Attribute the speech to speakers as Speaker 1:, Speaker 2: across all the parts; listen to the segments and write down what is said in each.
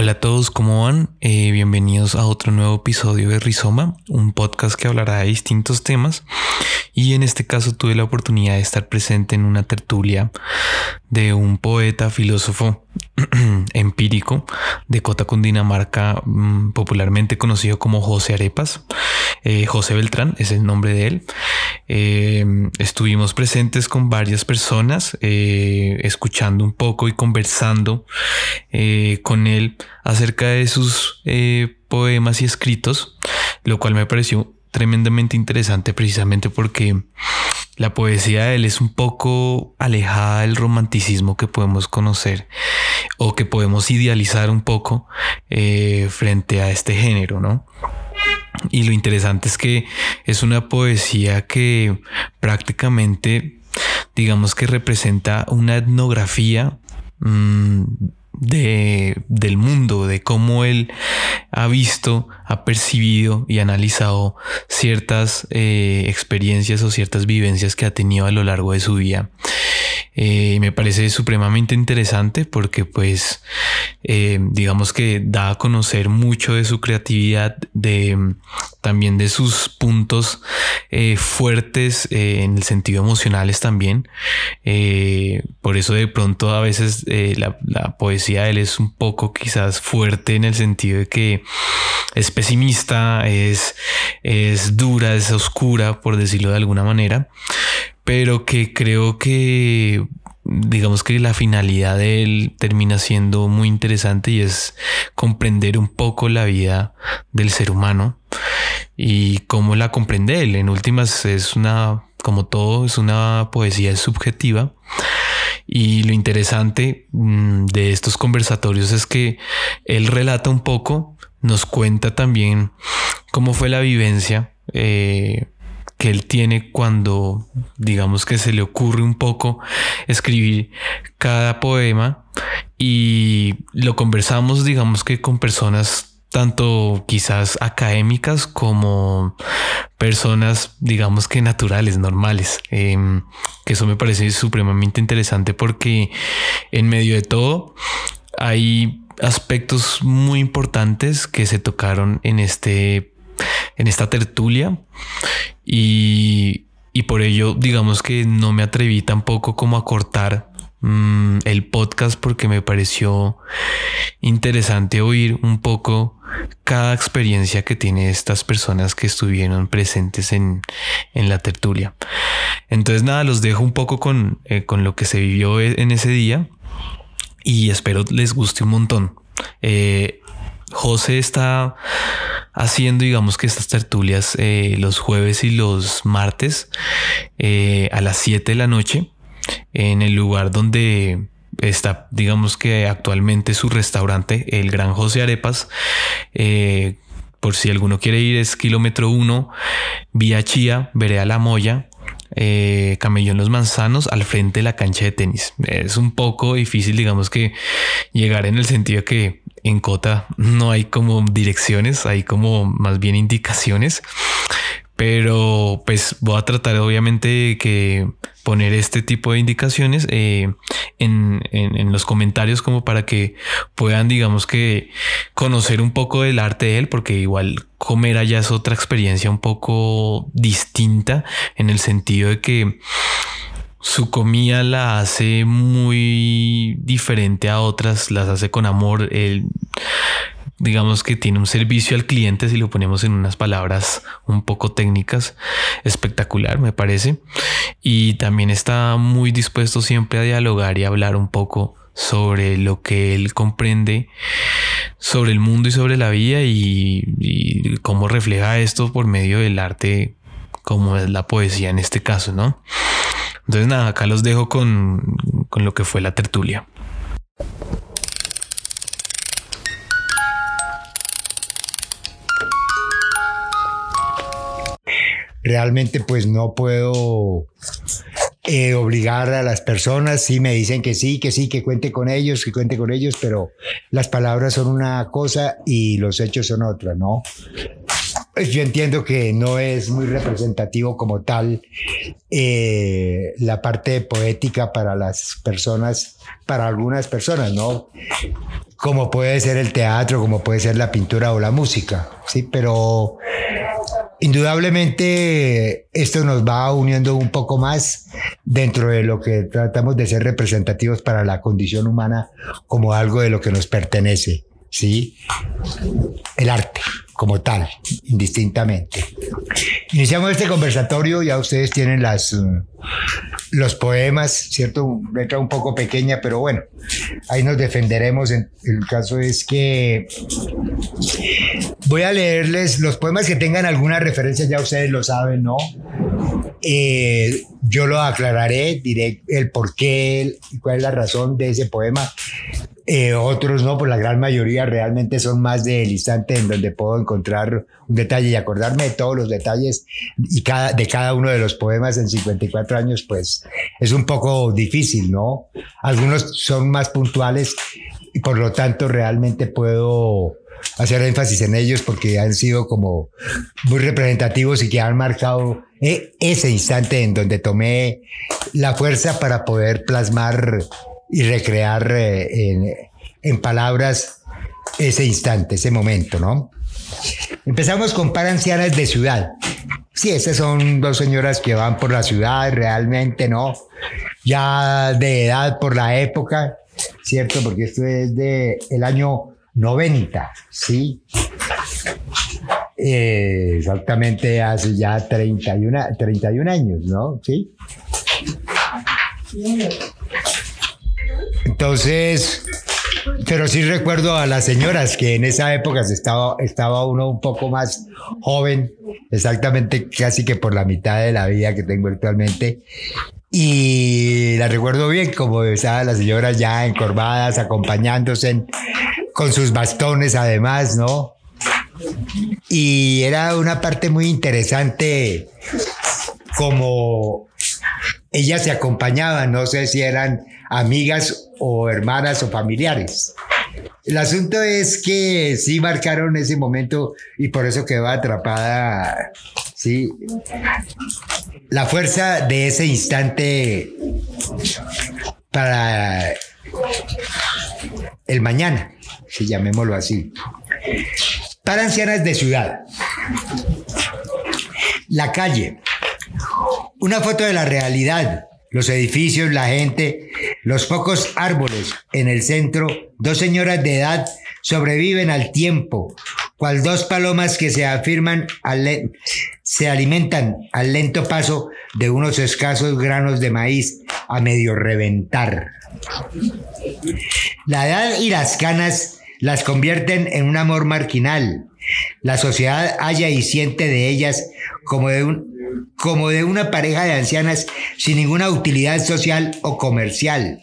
Speaker 1: Hola a todos, ¿cómo van? Eh, bienvenidos a otro nuevo episodio de Rizoma, un podcast que hablará de distintos temas. Y en este caso tuve la oportunidad de estar presente en una tertulia de un poeta, filósofo empírico de Cota Cundinamarca, mm, popularmente conocido como José Arepas. Eh, José Beltrán es el nombre de él. Eh, estuvimos presentes con varias personas, escuchando un poco y conversando con él acerca de sus poemas y escritos, lo cual me pareció tremendamente interesante precisamente porque la poesía de él es un poco alejada del romanticismo que podemos conocer o que podemos idealizar un poco eh, frente a este género, ¿no? Y lo interesante es que es una poesía que prácticamente, digamos que representa una etnografía mm, de, del mundo, de cómo él ha visto, ha percibido y analizado ciertas eh, experiencias o ciertas vivencias que ha tenido a lo largo de su vida. Eh, me parece supremamente interesante porque pues eh, digamos que da a conocer mucho de su creatividad, de también de sus puntos eh, fuertes en el sentido emocionales también. por eso de pronto a veces la, la, poesía de él es un poco quizás fuerte en el sentido de que es pesimista, es, es dura, es oscura, por decirlo de alguna manera pero que creo que digamos que la finalidad de él termina siendo muy interesante y es comprender un poco la vida del ser humano y cómo la comprende él. En últimas es una, como todo, es una poesía subjetiva. Y lo interesante mm, de estos conversatorios es que él relata un poco, nos cuenta también cómo fue la vivencia eh, que él tiene cuando digamos que se le ocurre un poco escribir cada poema y lo conversamos digamos que con personas tanto quizás académicas como personas digamos que naturales, normales. Em, que eso me parece supremamente interesante porque en medio de todo hay aspectos muy importantes que se tocaron en este en esta tertulia y, por ello digamos que no me atreví tampoco como a cortar mm, el podcast porque me pareció interesante oír un poco cada experiencia que tiene estas personas que estuvieron presentes en, la tertulia. Entonces nada, los dejo un poco con, eh, con lo que se vivió en ese día y espero les guste un montón. Eh, José está haciendo, digamos que estas tertulias eh, los jueves y los martes eh, a las 7 de la noche en el lugar donde está, digamos que actualmente su restaurante, el Gran José Arepas. Eh, por si alguno quiere ir, es kilómetro 1, vía Chía, a La Moya, Camellón Los Manzanos al frente de la cancha de tenis. Es un poco difícil, digamos que llegar en el sentido que en Cota no hay como direcciones, hay como más bien indicaciones. Pero pues voy a tratar obviamente que poner este tipo de indicaciones eh, en, en, los comentarios como para que puedan digamos que conocer un poco del arte de él porque igual comer allá es otra experiencia un poco distinta en el sentido de que su comida la hace muy diferente a otras, las hace con amor. Él, digamos que tiene un servicio al cliente, si lo ponemos en unas palabras un poco técnicas, espectacular, me parece. Y también está muy dispuesto siempre a dialogar y hablar un poco sobre lo que él comprende sobre el mundo y sobre la vida y, y cómo refleja esto por medio del arte como es la poesía en este caso, ¿no? Entonces nada, acá los dejo con, con lo que fue la tertulia.
Speaker 2: Realmente pues no puedo eh, obligar a las personas, si me dicen que sí, que sí, que cuente con ellos, que cuente con ellos, pero las palabras son una cosa y los hechos son otra, ¿no? Pues yo entiendo que no es muy representativo como tal eh, la parte poética para las personas, para algunas personas, ¿no? Como puede ser el teatro, como puede ser la pintura o la música, ¿sí? Pero indudablemente esto nos va uniendo un poco más dentro de lo que tratamos de ser representativos para la condición humana como algo de lo que nos pertenece, ¿sí? El arte como tal, indistintamente. Iniciamos este conversatorio, ya ustedes tienen las, uh, los poemas, ¿cierto? Letra un poco pequeña, pero bueno, ahí nos defenderemos. El caso es que voy a leerles los poemas que tengan alguna referencia, ya ustedes lo saben, ¿no? Eh, yo lo aclararé, diré el por qué y cuál es la razón de ese poema. Eh, otros no, pues la gran mayoría realmente son más del instante en donde puedo encontrar un detalle y acordarme de todos los detalles y cada, de cada uno de los poemas en 54 años, pues es un poco difícil, ¿no? Algunos son más puntuales y por lo tanto realmente puedo hacer énfasis en ellos porque han sido como muy representativos y que han marcado eh, ese instante en donde tomé la fuerza para poder plasmar y recrear eh, en, palabras ese instante, ese momento, ¿no? Empezamos con par ancianas de ciudad. Sí, esas son dos señoras que van por la ciudad, realmente, ¿no? Ya de edad por la época, ¿cierto? Porque esto es de el año 90, ¿sí? Eh, exactamente hace ya 31, 31 años, ¿no? Sí. Entonces, pero sí recuerdo a las señoras que en esa época estaba, estaba uno un poco más joven, exactamente casi que por la mitad de la vida que tengo actualmente. Y la recuerdo bien, como estaban las señoras ya encorvadas, acompañándose con sus bastones además, ¿no? Y era una parte muy interesante como ellas se acompañaban, no sé si eran amigas o hermanas o familiares. El asunto es que sí marcaron ese momento y por eso quedó atrapada, sí, la fuerza de ese instante para el mañana, si llamémoslo así. Para ancianas de ciudad. La calle. Una foto de la realidad los edificios, la gente, los pocos árboles en el centro, dos señoras de edad sobreviven al tiempo, cual dos palomas que se afirman, se alimentan al lento paso de unos escasos granos de maíz a medio reventar. La edad y las canas las convierten en un amor marginal. La sociedad halla y siente de ellas como de un como de una pareja de ancianas sin ninguna utilidad social o comercial.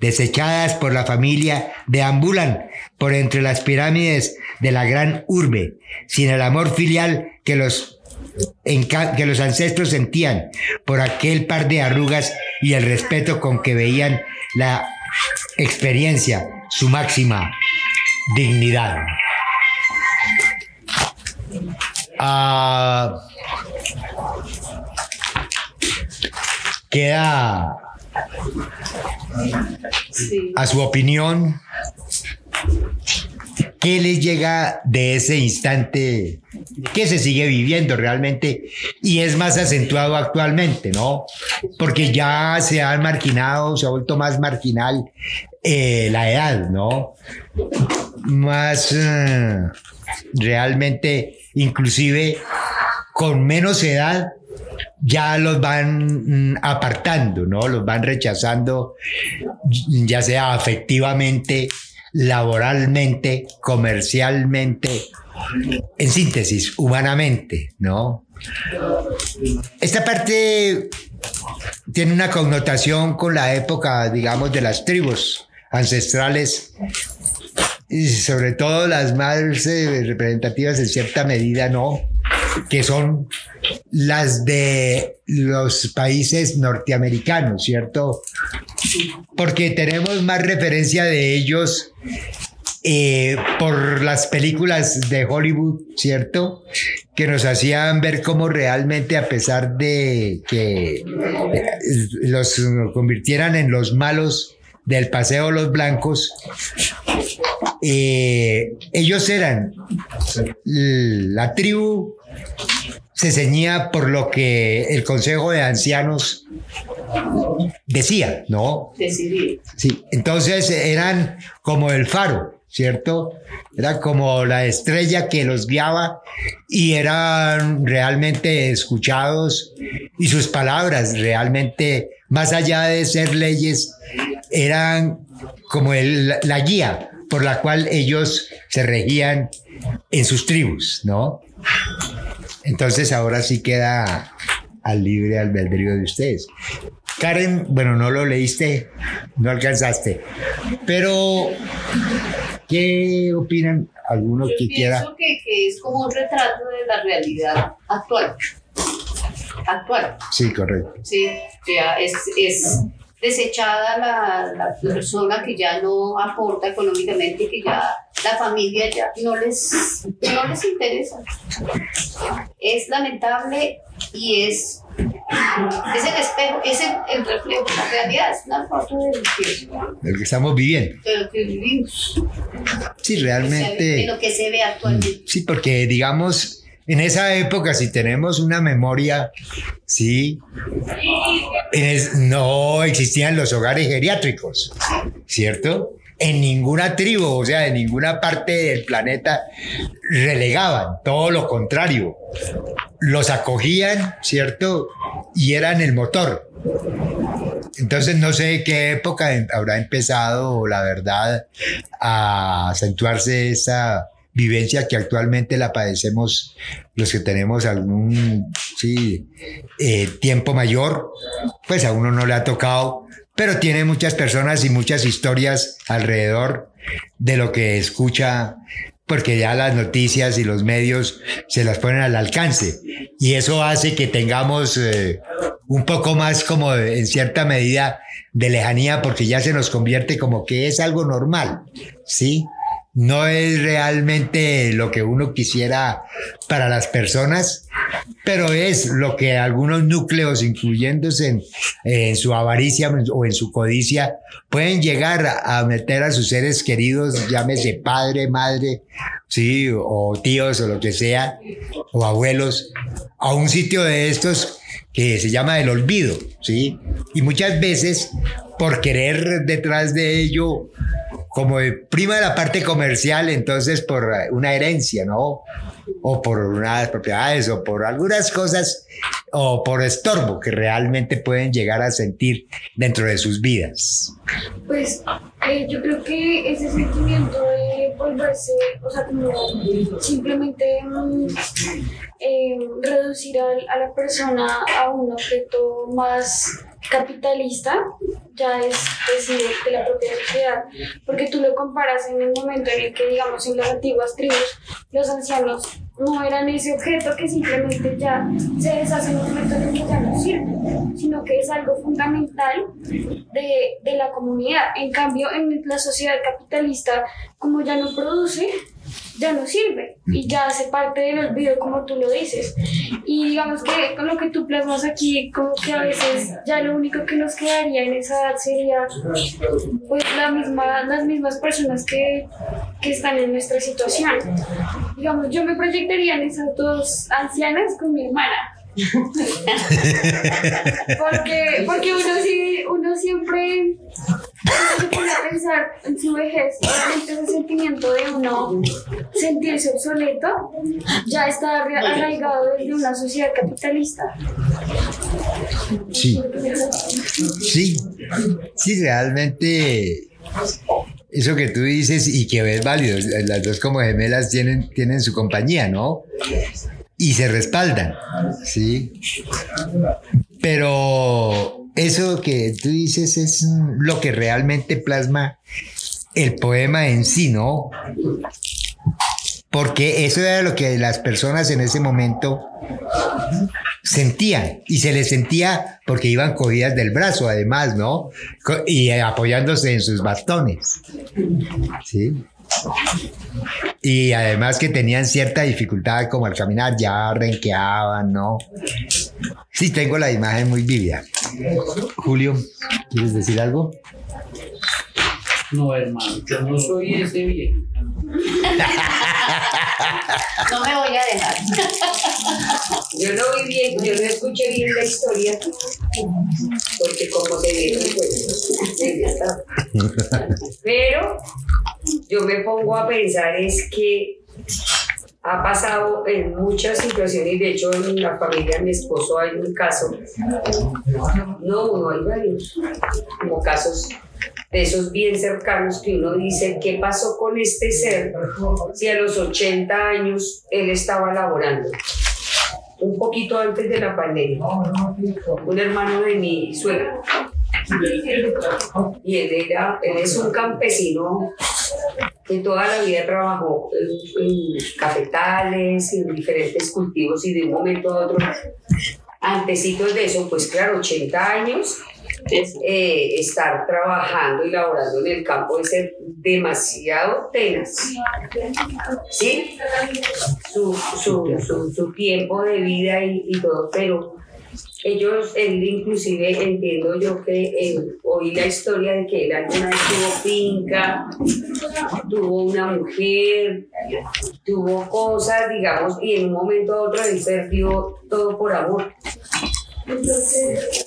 Speaker 2: Desechadas por la familia, deambulan por entre las pirámides de la gran urbe, sin el amor filial que los, que los ancestros sentían por aquel par de arrugas y el respeto con que veían la experiencia, su máxima dignidad. Ah, queda a su opinión, ¿qué les llega de ese instante que se sigue viviendo realmente y es más acentuado actualmente, ¿no? Porque ya se ha marginado, se ha vuelto más marginal eh, la edad, ¿no? Más eh, realmente, inclusive con menos edad, ya los van mm, apartando, ¿no? Los van rechazando, ya sea afectivamente, laboralmente, comercialmente, en síntesis, humanamente, ¿no? Esta parte tiene una connotación con la época, digamos, de las tribus ancestrales y sobre todo las más eh, representativas en cierta medida, ¿no? Que son las de los países norteamericanos, ¿cierto? Porque tenemos más referencia de ellos eh, por las películas de Hollywood, ¿cierto? que nos hacían ver cómo realmente a pesar de que los convirtieran en los malos del paseo los blancos, eh, ellos eran la tribu se ceñía por lo que el Consejo de Ancianos decía, ¿no?
Speaker 3: Decidir.
Speaker 2: Sí, entonces eran como el faro, ¿cierto? Era como la estrella que los guiaba y eran realmente escuchados y sus palabras realmente, más allá de ser leyes, eran como la guía por la cual ellos se regían en sus tribus, ¿no? Entonces ahora sí queda al libre albedrío de ustedes. Karen, bueno, no lo leíste, no alcanzaste, pero ¿qué opinan algunos que quiera?
Speaker 3: Pienso que, que es como un retrato de la realidad actual. Actual.
Speaker 2: Sí, correcto.
Speaker 3: Sí, ya es, es desechada la, la, persona que ya no aporta económicamente, que ya la familia ya no les, no les interesa. Es lamentable y es, es el espejo, es el, el reflejo, la realidad es una foto de
Speaker 2: lo que estamos viviendo.
Speaker 3: De lo que vivimos.
Speaker 2: Sí, realmente.
Speaker 3: De lo que se ve actualmente.
Speaker 2: Sí, porque digamos en esa época, si tenemos una memoria, sí, no existían los hogares geriátricos, ¿cierto? En ninguna tribu, o sea, en ninguna parte del planeta relegaban, todo lo contrario. Los acogían, ¿cierto? Y eran el motor. Entonces no sé qué época habrá empezado, la verdad, a acentuarse esa vivencia que actualmente la padecemos los que tenemos algún sí, eh, tiempo mayor, pues a uno no le ha tocado, pero tiene muchas personas y muchas historias alrededor de lo que escucha, porque ya las noticias y los medios se las ponen al alcance. Y eso hace que tengamos eh, un poco más como en cierta medida de lejanía, porque ya se nos convierte como que es algo normal, ¿sí? No es realmente lo que uno quisiera para las personas, pero es lo que algunos núcleos, incluyéndose en, su avaricia o en su codicia, pueden llegar a, meter a sus seres queridos, llámese padre, madre, sí, o tíos o lo que sea, o abuelos, a un sitio de estos que se llama el olvido, ¿sí? Y muchas veces, por querer detrás de ello como prima la parte comercial, entonces por una herencia, ¿no? O por unas propiedades, o por algunas cosas, o por estorbo que realmente pueden llegar a sentir dentro de sus vidas.
Speaker 4: Pues eh, yo creo que ese sentimiento de volverse, o sea, como simplemente mm, eh, reducir a la persona a un objeto más capitalista ya es decir, de la propia sociedad, porque tú lo comparas en el momento en el que, digamos, en las antiguas tribus, los ancianos no eran ese objeto que simplemente ya se deshace un momento en que ya no sirve, sino que es algo fundamental de, de la comunidad. En cambio, en la sociedad capitalista, como ya no produce, ya no sirve y ya hace parte del olvido como tú lo dices. Y digamos que con lo que tú plasmas aquí, como que a veces ya lo único que nos quedaría en esa edad sería pues la misma, las mismas personas que, que están en nuestra situación. Digamos, yo me proyectaría en esas dos ancianas con mi hermana porque, porque uno, sí, uno siempre a pensar en su vejez, realmente ese sentimiento de uno sentirse obsoleto ya está arraigado desde una sociedad capitalista.
Speaker 2: Sí, sí, sí, realmente eso que tú dices y que ves válido, las dos como gemelas tienen, tienen su compañía, ¿no? y se respaldan, ¿sí? Pero eso que tú dices es lo que realmente plasma el poema en sí, ¿no? Porque eso era lo que las personas en ese momento sentían y se les sentía porque iban cogidas del brazo además, ¿no? Y apoyándose en sus bastones. ¿Sí? Y además que tenían cierta dificultad como al caminar, ya renqueaban, ¿no? Sí, tengo la imagen muy vívida. Julio, ¿quieres decir algo?
Speaker 5: No, hermano, yo no soy ese viejo.
Speaker 3: No me voy a dejar.
Speaker 6: Yo no vi bien, yo no escuché bien la historia, porque como se vieron, pues. Pero yo me pongo a pensar es que ha pasado en muchas situaciones, de hecho en la familia de mi esposo hay un caso, no uno, hay varios, como casos de esos bien cercanos que uno dice, ¿qué pasó con este ser si a los 80 años él estaba laborando? Un poquito antes de la pandemia, un hermano de mi suegro. Y él, era, él es un campesino que toda la vida trabajó en, en cafetales, en diferentes cultivos y de un momento a otro, antecitos de eso, pues claro, 80 años, eh, estar trabajando y laborando en el campo es ser demasiado tenaz. ¿Sí? Su, su, su, su tiempo de vida y, y todo, pero ellos, él inclusive entiendo yo que él, oí la historia de que él alguna vez tuvo finca, tuvo una mujer, tuvo cosas, digamos, y en un momento a otro él perdió todo por amor.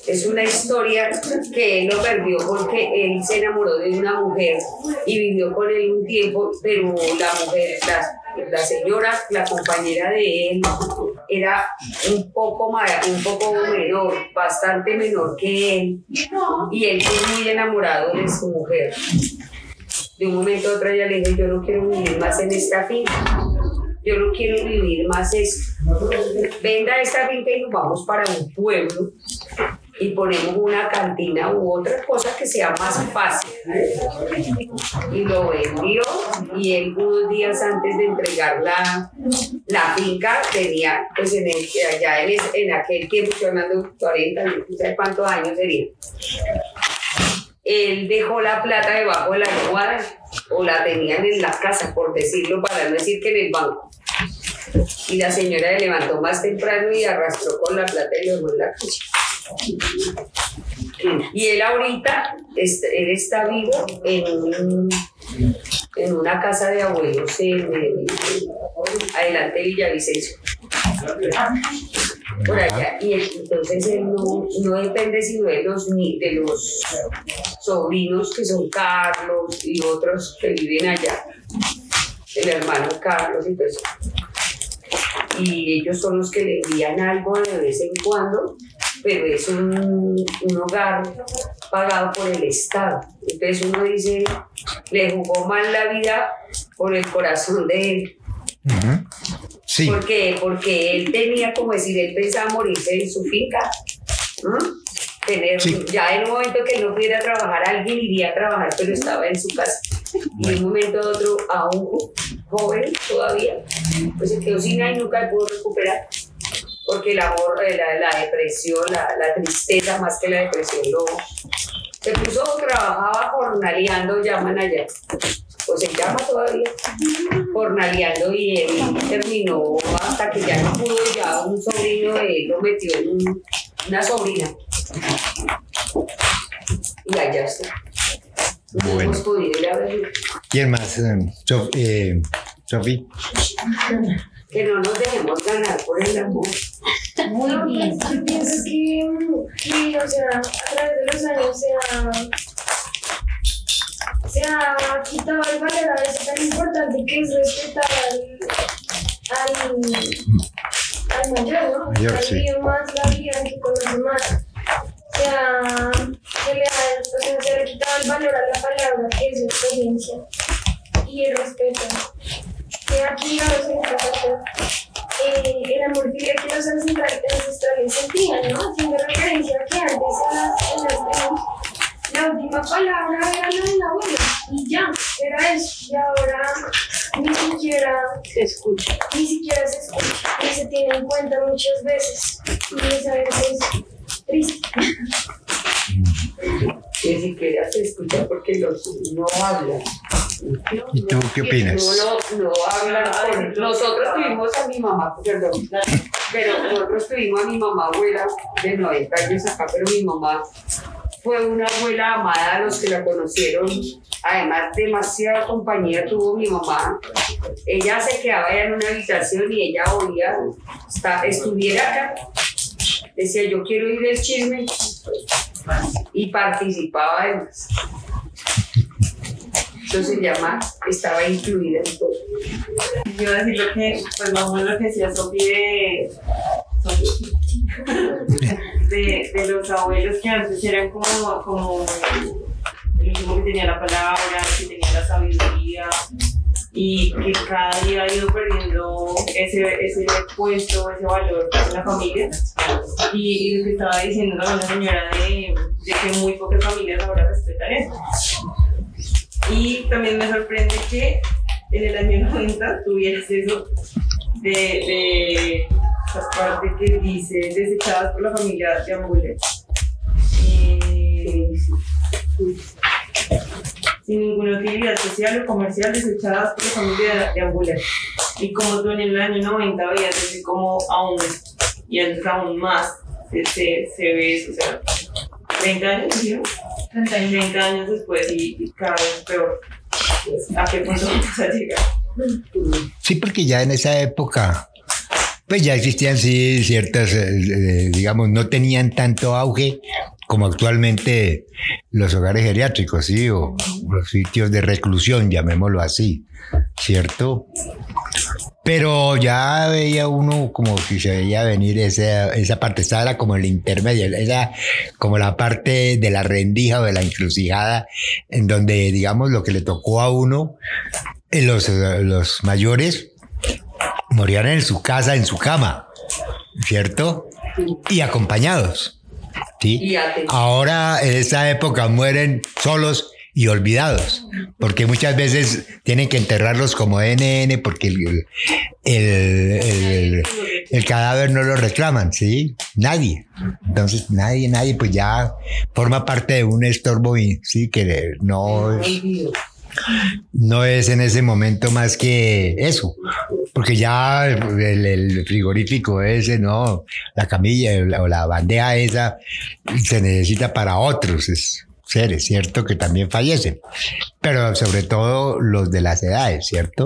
Speaker 6: Es una historia que él lo perdió porque él se enamoró de una mujer y vivió con él un tiempo, pero la mujer, la, la señora, la compañera de él, era un poco, un poco menor, bastante menor que él, y él fue muy enamorado de su mujer. De un momento a otro ella le dijo, yo no quiero vivir más en esta finca, yo no quiero vivir más esto. Venda esta finca y nos vamos para un pueblo y ponemos una cantina u otra cosa que sea más fácil. Y lo vendió y él unos días antes de entregar la, la finca tenía, pues en, el, allá en, es- en aquel tiempo, estoy hablando de 40, no sé cuántos años sería. Él dejó la plata debajo de la almohada o la tenían en la casa, por decirlo, para no decir que en el banco. Y la señora le levantó más temprano y arrastró con la plata y lo dejó en la calle. Y él ahorita, él está vivo en, en una casa de abuelos adelante de Villavicencio. Por allá. Y entonces él no, no depende sino de los, ni- de los sobrinos que son Carlos y otros que viven allá. El hermano Carlos y todo eso y ellos son los que le envían algo de vez en cuando, pero es un, un hogar pagado por el Estado. Entonces uno dice, le jugó mal la vida por el corazón de él.
Speaker 2: Sí,
Speaker 6: Porque, porque él tenía, como decir, él pensaba morirse en su finca. Tener,
Speaker 2: Sí.
Speaker 6: Ya en un momento que él no pudiera trabajar, alguien iría a trabajar, pero estaba en su casa. Y de un momento a otro, a un jo- joven todavía, pues se quedó sin nada y nunca pudo recuperar. Porque el amor, eh, la, la depresión, la, la tristeza más que la depresión, lo, se puso, trabajaba jornaleando, llaman allá. Pues se llama todavía jornaleando y él terminó hasta que ya no pudo, ya un sobrino de él lo metió en un- una sobrina. Y allá está. No
Speaker 2: Bueno.
Speaker 6: hemos podido ir a verlo.
Speaker 2: ¿quién más? Eh, Sof- eh, Sofi.
Speaker 6: Que no nos dejemos ganar por el amor.
Speaker 3: Muy
Speaker 4: No,
Speaker 3: bien.
Speaker 4: pues, yo pienso que, que, o sea, a través de los años se ha, se ha quitado el valor a veces tan importante que es respetar al, al, al mayor, ¿no?
Speaker 2: Mayor,
Speaker 4: Al
Speaker 2: sí.
Speaker 4: más la vida que conoce más. Se, ha, se, le ha, o sea, se le ha quitado el valor a la palabra que es experiencia y el respeto. Que aquí a veces eh, el amor que los ancestrales, sentían, ¿no? Haciendo referencia a que antes en las, en las tribus, la última palabra era la del abuelo y ya, era eso. Y ahora ni siquiera
Speaker 3: Se escucha.
Speaker 4: ni siquiera se escucha ni se tiene en cuenta muchas veces. Y esa vez es triste.
Speaker 6: Ni siquiera se escucha porque los no hablan.
Speaker 2: ¿Y tú qué opinas?
Speaker 6: No, no, no hablan con- Nosotros tuvimos a mi mamá, perdón, pero nosotros tuvimos a mi mamá abuela de 90 años acá, pero mi mamá fue una abuela amada a los que la conocieron. Además, demasiada compañía tuvo mi mamá. Ella se quedaba allá en una habitación y ella oía, está, estuviera acá. Decía, yo quiero ir el chisme y participaba además. Entonces ya más estaba incluida en todo.
Speaker 7: Yo decir lo que, pues más menos lo que decía Sofi de, de, de los abuelos que antes eran como, como el último que tenía la palabra, que tenía la sabiduría y que cada día ha ido perdiendo ese, ese puesto, ese valor en la familia. Y, y lo que estaba diciendo también la señora de, de que muy pocas familias ahora respetan eso. Y también me sorprende que en el año 90 tuvieras eso de, de esa parte que dice desechadas por la familia de Ambule. Eh, sin ninguna utilidad social o comercial desechadas por la familia de Ambule. Y como tú en el año 90 veías así como aún, y antes aún más, se, se, se ve eso, o sea, 30 años, ¿sí? 30 años después y, y cada vez peor. Pues, ¿A qué punto vamos a llegar?
Speaker 2: Sí, porque ya en esa época, pues ya existían sí ciertas, eh, eh, digamos, no tenían tanto auge como actualmente los hogares geriátricos, sí, o los sitios de reclusión, llamémoslo así, ¿cierto? Pero ya veía uno como que se veía venir esa, esa parte, esa era como el intermedio, era como la parte de la rendija o de la encrucijada, en donde, digamos, lo que le tocó a uno, eh, los, los mayores morían en su casa, en su cama, ¿cierto? Y acompañados. ¿Sí?
Speaker 6: Y.
Speaker 2: Ahora, en esa época, mueren solos y olvidados, porque muchas veces tienen que enterrarlos como NN porque el, el, el- el cadáver no lo reclaman, ¿sí? Nadie. Entonces, nadie, nadie, pues ya forma parte de un estorbo, sí, que no es. No es en ese momento más que eso, porque ya el, frigorífico ese, no, la camilla o la bandeja esa se necesita para otros es- seres, ¿cierto? Que también fallecen, pero sobre todo los de las edades, ¿cierto?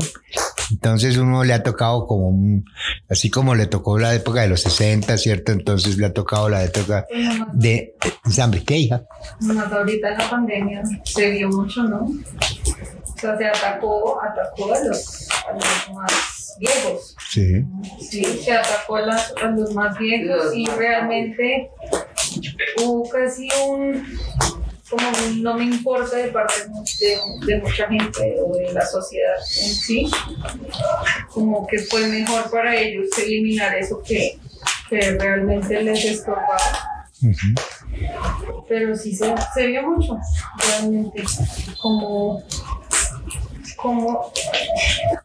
Speaker 2: Entonces uno le ha tocado como un, así como le tocó la época de los 60, ¿cierto? Entonces le ha tocado la época de hambre. ¿Qué hija?
Speaker 8: Más ahorita en la pandemia se vio mucho, ¿no? O sea, se atacó, atacó a los, a los más viejos.
Speaker 2: Sí.
Speaker 8: Sí, se atacó a, las- a los más viejos y realmente hubo casi un, como no me importa de parte de, de mucha gente o de la sociedad en sí, como que fue mejor para ellos eliminar eso que, que realmente les estorbaba. Pero sí se, se vio mucho, realmente, como, como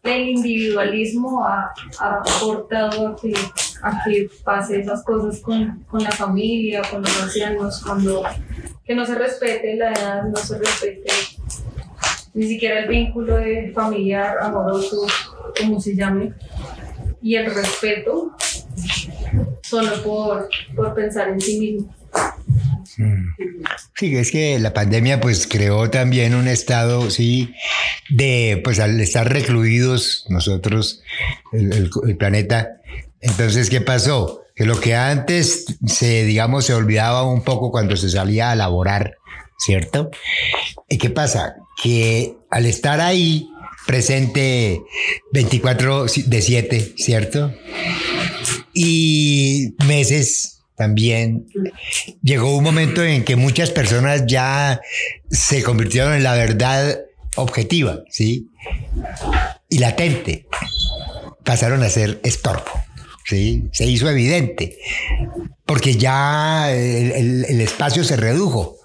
Speaker 8: el individualismo ha, ha aportado a que, a que pase esas cosas con, con la familia, con los ancianos, cuando que no se respete la edad, no se respete ni siquiera el vínculo de familiar, amoroso, como se llame, y el respeto solo por, por pensar en sí mismo.
Speaker 2: Sí, es que la pandemia pues creó también un estado, sí, de pues al estar recluidos nosotros, el, planeta, entonces ¿qué pasó? Que lo que antes se, digamos, se olvidaba un poco cuando se salía a laborar, ¿cierto? ¿Y qué pasa? Que al estar ahí presente 24 de 7, ¿cierto? Y meses también llegó un momento en que muchas personas ya se convirtieron en la verdad objetiva, ¿sí? Y latente. Pasaron a ser estorbo, ¿sí? Se hizo evidente. Porque ya el, espacio se redujo.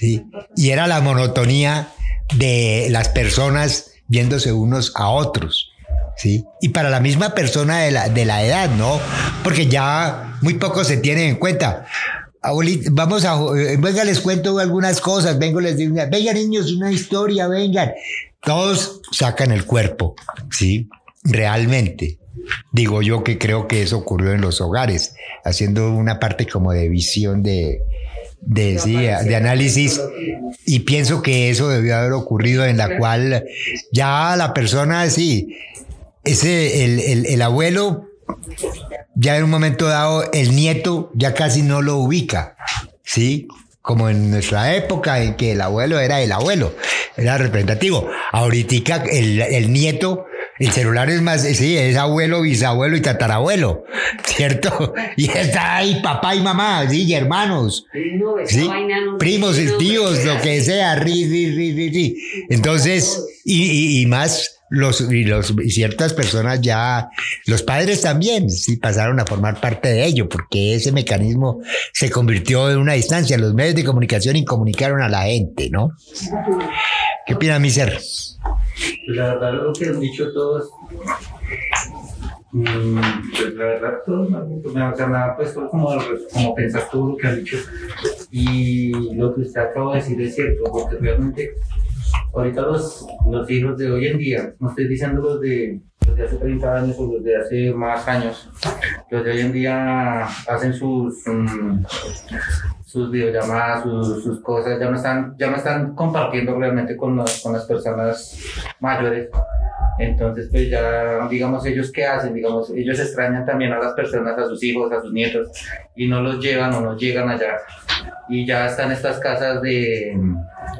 Speaker 2: Y era la monotonía de las personas viéndose unos a otros. ¿sí? Y para la misma persona de la, de la edad, ¿no? Porque ya muy poco se tiene en cuenta. Abuelita, vamos a, eh, venga, les cuento algunas cosas, vengo, les digo, venga niños, una historia, vengan. todos sacan el cuerpo, ¿sí? Realmente. Digo yo que creo que eso ocurrió en los hogares, haciendo una parte como de visión de, de, sí, de análisis y pienso que eso debió haber ocurrido en la cual ya la persona, sí, ese, el, el, el abuelo, ya en un momento dado, el nieto ya casi no lo ubica, ¿sí? Como en nuestra época en que el abuelo era el abuelo, era representativo. Ahorita el, el nieto el celular es más, sí, es abuelo, bisabuelo y tatarabuelo, ¿cierto? Y está ahí papá y mamá, sí, y hermanos.
Speaker 6: No,
Speaker 2: ¿sí?
Speaker 6: no-
Speaker 2: Primos,
Speaker 6: no,
Speaker 2: tíos, lo que sea, ri, ri, ri, ri, ri. Entonces, y, y- y más los, y los y ciertas personas ya, los padres también, sí pasaron a formar parte de ello, porque ese mecanismo se convirtió en una distancia. Los medios de comunicación incomunicaron a la gente, ¿no? ¿Qué opina mi ser?
Speaker 5: Pues la verdad, lo que han dicho todos, mm, pues la verdad, todos me, me, o sea, me ha puesto como, como pensar todo lo que han dicho. Y lo que usted acaba de decir es cierto, porque realmente ahorita los, los hijos de hoy en día, no estoy diciendo los de, hace 30 años o los de hace más años, los de hoy en día hacen sus, mm, sus videollamadas, sus, sus cosas, ya no están, ya no están compartiendo realmente con, las- con las personas mayores. Entonces, pues ya, digamos, ellos qué hacen, digamos, ellos extrañan también a las personas, a sus hijos, a sus nietos, y no los llevan o no llegan allá. Y ya están estas casas de,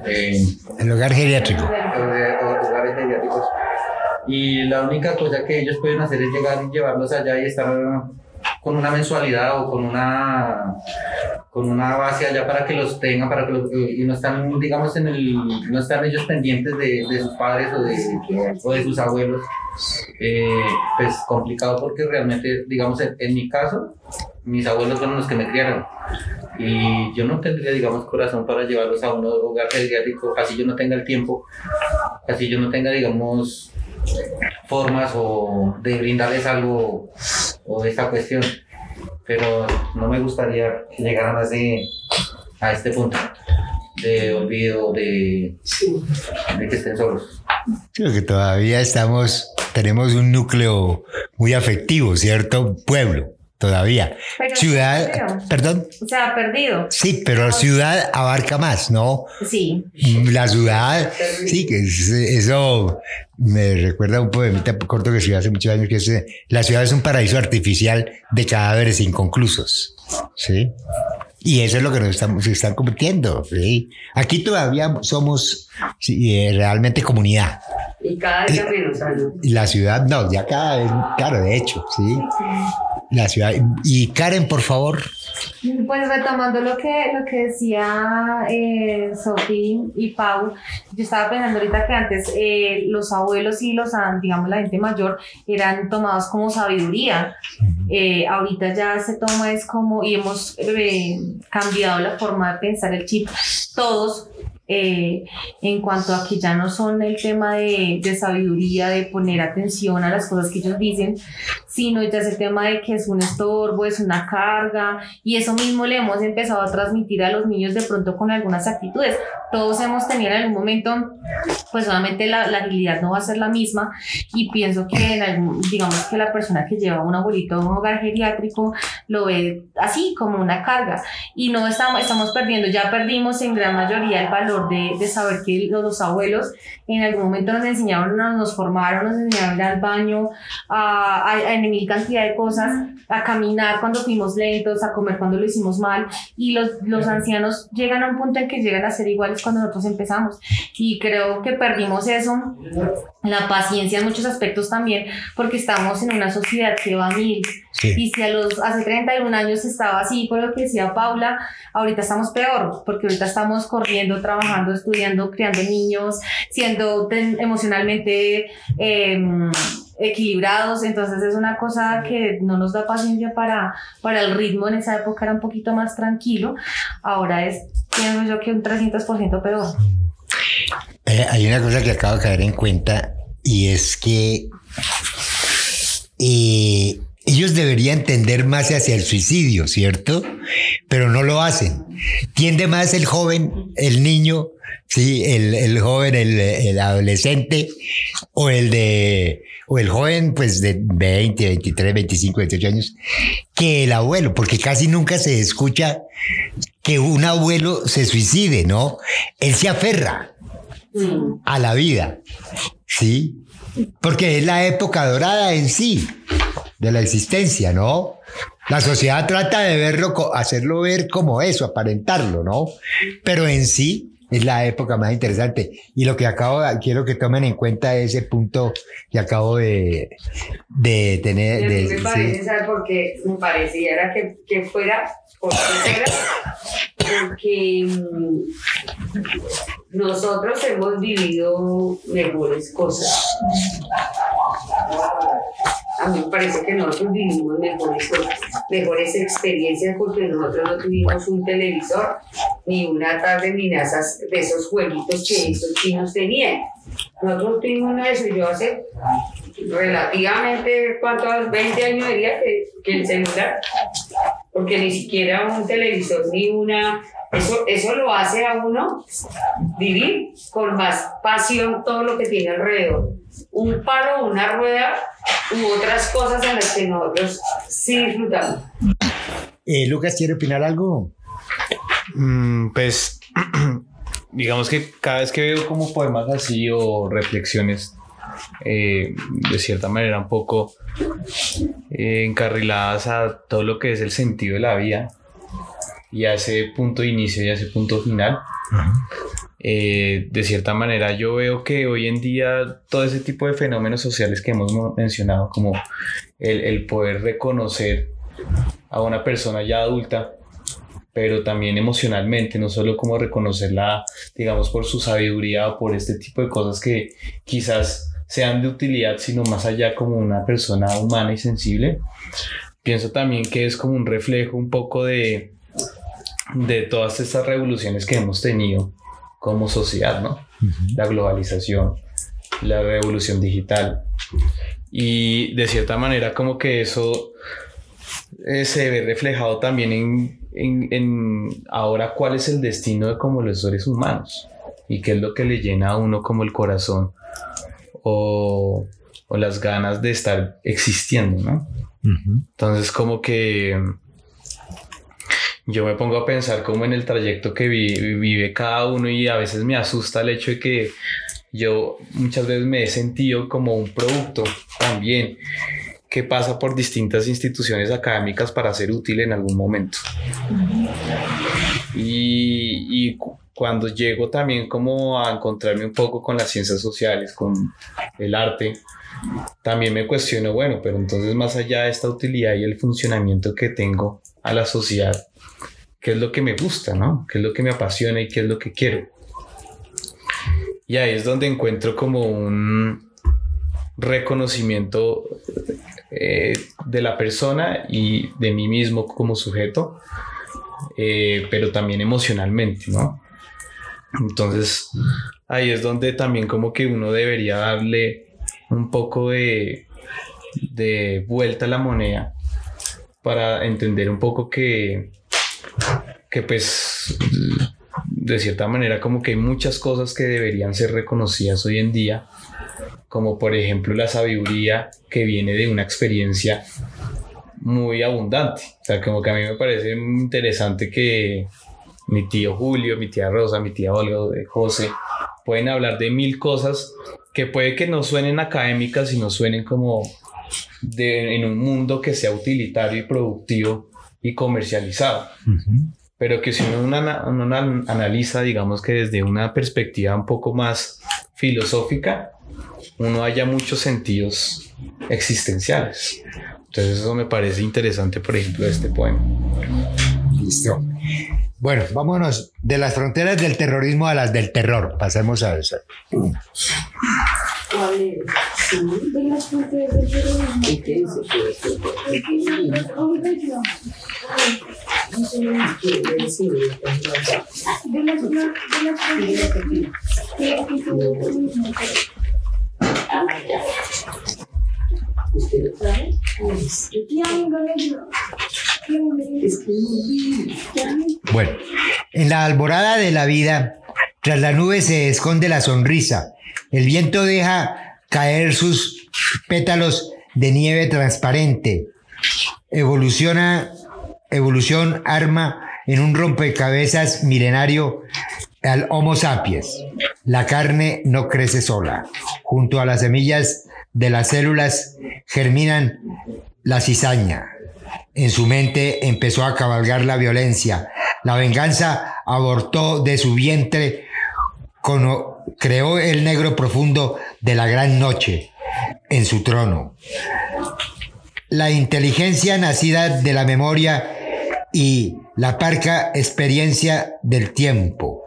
Speaker 5: de-
Speaker 2: El hogar geriátrico.
Speaker 5: o de- o hogares geriátricos. Y la única cosa que ellos pueden hacer es llegar y llevarlos allá y estar con una mensualidad o con una con una base allá para que los tengan, para que los, y no están, digamos, en el, no están ellos pendientes de, de sus padres o de, o de sus abuelos. Eh, pues complicado porque realmente, digamos, en, en mi caso, mis abuelos fueron los que me criaron. Y yo no tendría, digamos, corazón para llevarlos a un hogar geriátrico, así yo no tenga el tiempo, así yo no tenga, digamos, formas o de brindarles algo o esta cuestión. Pero no me gustaría que llegaran a, ese- a este punto de olvido, de, de que estén solos.
Speaker 2: Creo que todavía estamos, tenemos un núcleo muy afectivo, ¿cierto? Pueblo, todavía.
Speaker 9: Pero
Speaker 2: Ciudad, perdón.
Speaker 9: O sea, perdido.
Speaker 2: Sí, pero ciudad abarca más, ¿no?
Speaker 9: Sí.
Speaker 2: La ciudad, sí, que es- eso me recuerda un poemita corto que escribí hace muchos años, que es, eh, la ciudad es un paraíso artificial de cadáveres inconclusos, ¿sí? Y eso es lo que nos estamos, se están convirtiendo, ¿sí? Aquí todavía somos sí, eh, realmente comunidad.
Speaker 6: Y cada día menos, ¿ah, ¿no?
Speaker 2: La ciudad, no, ya cada vez, claro, de hecho, sí. La ciudad. Y Karen, por favor.
Speaker 9: Pues retomando lo que, lo que decía eh, Sofi y Pau, yo estaba pensando ahorita que antes eh, los abuelos y los, ah, digamos, la gente mayor eran tomados como sabiduría. Eh, ahorita ya se toma es como, y hemos eh, cambiado la forma de pensar el chip, todos. Eh, en cuanto a que ya no son el tema de, de sabiduría, de poner atención a las cosas que ellos dicen, sino ya es el tema de que es un estorbo, es una carga, y eso mismo le hemos empezado a transmitir a los niños de pronto con algunas actitudes. Todos hemos tenido en algún momento, pues obviamente la, la agilidad no va a ser la misma, y pienso que en algún- digamos que la persona que lleva a un abuelito a un hogar geriátrico lo ve así, como una carga, y no estamos, estamos perdiendo, ya perdimos en gran mayoría el valor de, de saber que los, los abuelos en algún momento nos enseñaron, nos, formaron, nos enseñaron al baño, a, a, a mil cantidad de cosas, a caminar cuando fuimos lentos, a comer cuando lo hicimos mal, y los, los ancianos llegan a un punto en que llegan a ser iguales cuando nosotros empezamos, y creo que perdimos eso, la paciencia en muchos aspectos también, porque estamos en una sociedad que va a mil,
Speaker 2: Sí.
Speaker 9: y si a los hace 31 años estaba así, por lo que decía Paula, ahorita estamos peor, porque ahorita estamos corriendo, trabajando, estudiando, criando niños, siendo emocionalmente em, equilibrados, entonces es una cosa que no nos da paciencia para, para el ritmo, en esa época era un poquito más tranquilo, ahora es, pienso yo que un 300% peor.
Speaker 2: Eh, hay una cosa que acabo de caer en cuenta y es que eh, ellos deberían tender más hacia el suicidio, ¿cierto? Pero no lo hacen. Tiende más el joven, el niño, Sí, el, joven, el, el adolescente o el de o el joven pues de 20, 23, 25, 28 años que el abuelo, porque casi nunca se escucha que un abuelo se suicide, ¿no? Él se aferra a la vida, ¿sí? Porque es la época dorada en sí de la existencia, ¿no? La sociedad trata de verlo, hacerlo ver como eso, aparentarlo, ¿no? Pero en sí es la época más interesante. Y lo que acabo, de- quiero que tomen en cuenta ese punto que acabo de, de tener. de-
Speaker 6: me
Speaker 2: sí.
Speaker 6: parece, ¿sabes por qué? Me pareciera que, que fuera, por qué fuera, porque nosotros hemos vivido mejores cosas. A mí me parece que nosotros vivimos mejores cosas, mejores experiencias porque nosotros no tuvimos un televisor ni una tarde ni nada de esos jueguitos que esos chinos tenían. Nosotros tuvimos uno de esos, yo hace relativamente, ¿cuántos? 20 años diría que, que el celular, porque ni siquiera un televisor ni una... Eso, eso lo hace a uno vivir con más pasión todo lo que tiene alrededor. Un palo, una rueda u otras cosas en las que nosotros sí disfrutamos.
Speaker 2: Eh, Lucas, ¿quiere opinar algo?
Speaker 1: Mm, pues digamos que cada vez que veo como poemas así o reflexiones eh, de cierta manera un poco eh, encarriladas a todo lo que es el sentido de la vida y a ese punto de inicio y a ese punto final, eh, de cierta manera yo veo que hoy en día todo ese tipo de fenómenos sociales que hemos mo- mencionado, como el, el poder reconocer a una persona ya adulta, pero también emocionalmente, no solo como reconocerla, digamos, por su sabiduría o por este tipo de cosas que quizás sean de utilidad, sino más allá como una persona humana y sensible. Pienso también que es como un reflejo un poco de, de todas estas revoluciones que hemos tenido como sociedad, ¿no? La globalización, la revolución digital. Y de cierta manera como que eso eh, se ve reflejado también en, en, en ahora cuál es el destino de como los seres humanos y qué es lo que le llena a uno como el corazón o, o las ganas de estar existiendo, ¿no? Entonces como que yo me pongo a pensar como en el trayecto que vi- vive cada uno y a veces me asusta el hecho de que yo muchas veces me he sentido como un producto también que pasa por distintas instituciones académicas para ser útil en algún momento. Y, y cu- cuando llego también como a encontrarme un poco con las ciencias sociales, con el arte, también me cuestiono, bueno, pero entonces más allá de esta utilidad y el funcionamiento que tengo a la sociedad, ¿qué es lo que me gusta, no? ¿Qué es lo que me apasiona y qué es lo que quiero? Y ahí es donde encuentro como un reconocimiento eh, de la persona y de mí mismo como sujeto, eh, pero también emocionalmente, ¿no? Entonces ahí es donde también como que uno debería darle un poco de, de vuelta a la moneda para entender un poco que, que pues de cierta manera como que hay muchas cosas que deberían ser reconocidas hoy en día, como por ejemplo la sabiduría que viene de una experiencia muy abundante. O sea, como que a mí me parece interesante que mi tío Julio, mi tía Rosa, mi tía Olga, José, pueden hablar de mil cosas que puede que no suenen académicas y no suenen como de, en un mundo que sea utilitario y productivo y comercializado. Pero que si uno, ana- uno ana- analiza, digamos que desde una perspectiva un poco más filosófica, uno haya muchos sentidos existenciales. Entonces eso me parece interesante, por ejemplo, de este poema.
Speaker 2: Listo. Bueno, vámonos de las fronteras del terrorismo a las del terror. Pasemos a eso.
Speaker 6: ¿Cuál es? Ah. Pues.
Speaker 2: Bueno, en la alborada de la vida Tras la nube se esconde la sonrisa. El viento deja caer sus pétalos de nieve transparente. Evoluciona, evolución arma en un rompecabezas milenario al Homo sapiens. La carne no crece sola. Junto a las semillas de las células germinan la cizaña. En su mente empezó a cabalgar la violencia. La venganza abortó de su vientre, cono- creó el negro profundo de la gran noche en su trono. La inteligencia nacida de la memoria y la parca experiencia del tiempo.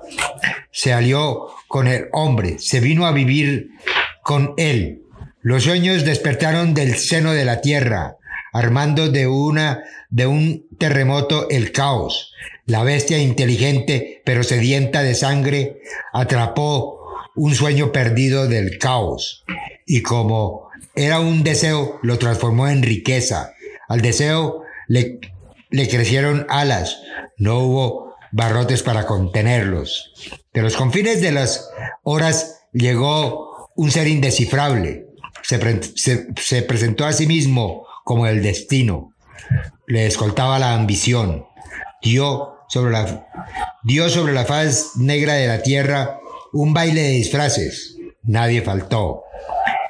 Speaker 2: Se alió con el hombre, se vino a vivir con él. Los sueños despertaron del seno de la tierra, armando de una de un terremoto el caos. La bestia inteligente pero sedienta de sangre atrapó un sueño perdido del caos y como era un deseo lo transformó en riqueza. Al deseo le, le crecieron alas, no hubo barrotes para contenerlos. De los confines de las horas llegó un ser indescifrable. Se, se- se presentó a sí mismo como el destino. Le escoltaba la ambición. Dio sobre la, dio sobre la faz negra de la tierra un baile de disfraces. Nadie faltó.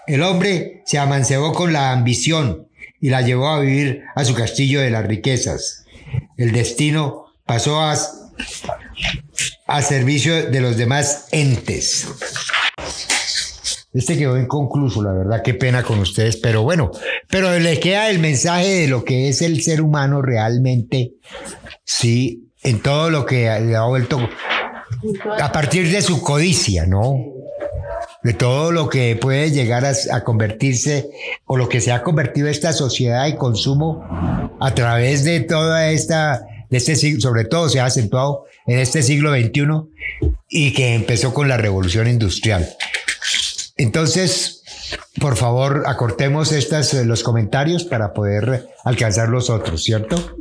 Speaker 2: El hombre se amancebó con la ambición y la llevó a vivir a su castillo de las riquezas. El destino pasó a, a servicio de los demás entes. Este quedó inconcluso, la verdad, qué pena con ustedes, pero bueno, pero le queda el mensaje de lo que es el ser humano realmente, sí, en todo lo que le ha vuelto a partir de su codicia, ¿no? De todo lo que puede llegar a, convertirse o lo que se ha convertido esta sociedad de consumo a través de toda esta, de este siglo, sobre todo se ha acentuado en este siglo XXI y que empezó con la revolución industrial. Entonces, por favor, acortemos estas, eh, los comentarios para poder alcanzar los otros, ¿cierto?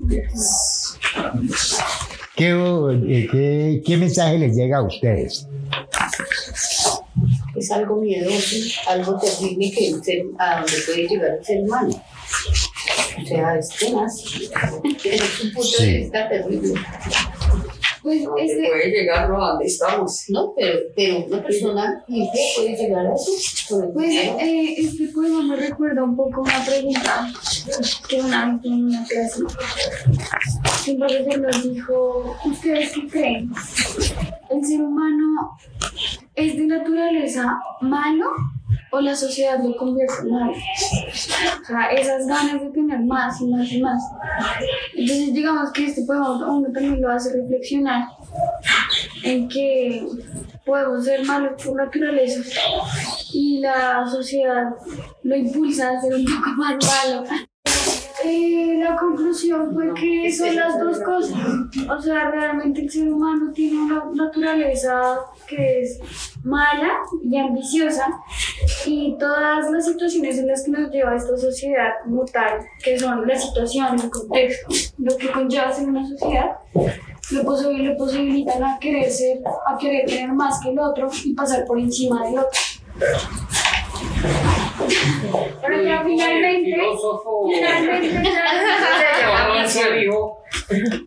Speaker 2: ¿Qué, eh, qué, qué mensaje les llega a ustedes?
Speaker 3: Es algo miedoso, algo terrible que ser- a donde puede llegar el ser humano. O sea, es tenaz. Es un punto
Speaker 2: Sí.
Speaker 3: de vista terrible.
Speaker 4: Pues este,
Speaker 6: puede llegar a donde estamos.
Speaker 3: No, pero, pero una persona puede llegar a eso.
Speaker 4: Pues eh, este poema me recuerda un poco una pregunta que una en una clase un profesor nos dijo, ¿ustedes qué creen? ¿El ser humano es de naturaleza malo o la sociedad lo convierte en malo? O sea, esas ganas de tener más y más y más. Entonces digamos que este poema uno también lo hace reflexionar en que podemos ser malos por naturaleza y la sociedad lo impulsa a ser un poco más malo. Eh, la conclusión fue que son las dos cosas. O sea, realmente el ser humano tiene una naturaleza que es mala y ambiciosa y todas las situaciones en las que nos lleva esta sociedad como tal, que son la situación, el contexto, lo que conlleva ser una sociedad, lo, posi- lo posibilitan a querer ser, a querer tener más que el otro y pasar por encima del otro. Pero ya finalmente,
Speaker 10: filósofo
Speaker 4: finalmente ya-
Speaker 10: dijo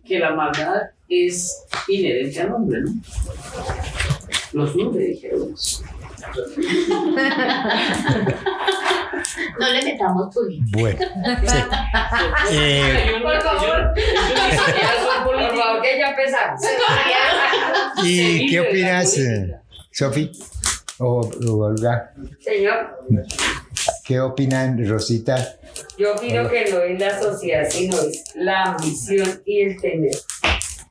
Speaker 10: que la maldad es inherente al hombre, ¿no? Los nubes dijeron eso.
Speaker 3: No le metamos política.
Speaker 2: Bueno, sí. Eh,
Speaker 6: Por favor. Por favor, que ya empezamos.
Speaker 2: ¿Y qué opinas, eh, Sofi? O, o Olga,
Speaker 6: Señor,
Speaker 2: ¿qué opinan, Rosita?
Speaker 6: yo opino que no es la sociedad, sino es la ambición y el tener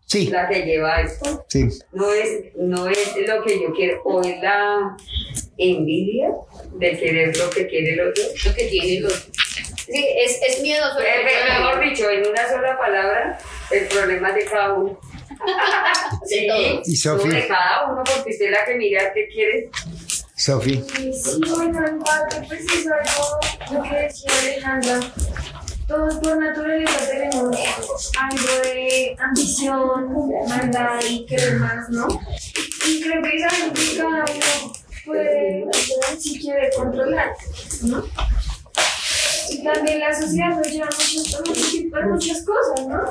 Speaker 2: Sí,
Speaker 6: la que lleva esto.
Speaker 2: sí.
Speaker 6: No es, no es lo que yo quiero, o es la envidia de querer lo que quiere el otro.
Speaker 3: Lo que tiene los. Sí, es, es miedoso.
Speaker 6: Me- Mejor dicho, en una sola palabra, el problema es de cada uno.
Speaker 3: De todos.
Speaker 2: ¿Y
Speaker 6: no
Speaker 2: Sofi?
Speaker 6: de cada uno, porque usted es la que mira qué quiere.
Speaker 2: Sofi,
Speaker 4: Sí, bueno, en parte, pues es algo, lo que decía Alejandra. Todos por naturaleza tenemos algo de ambición, maldad y querer más, ¿no? Y creo que es algo que cada uno puede, si quiere, controlar, ¿no? Y también la sociedad nos lleva a muchas, cosas, ¿no?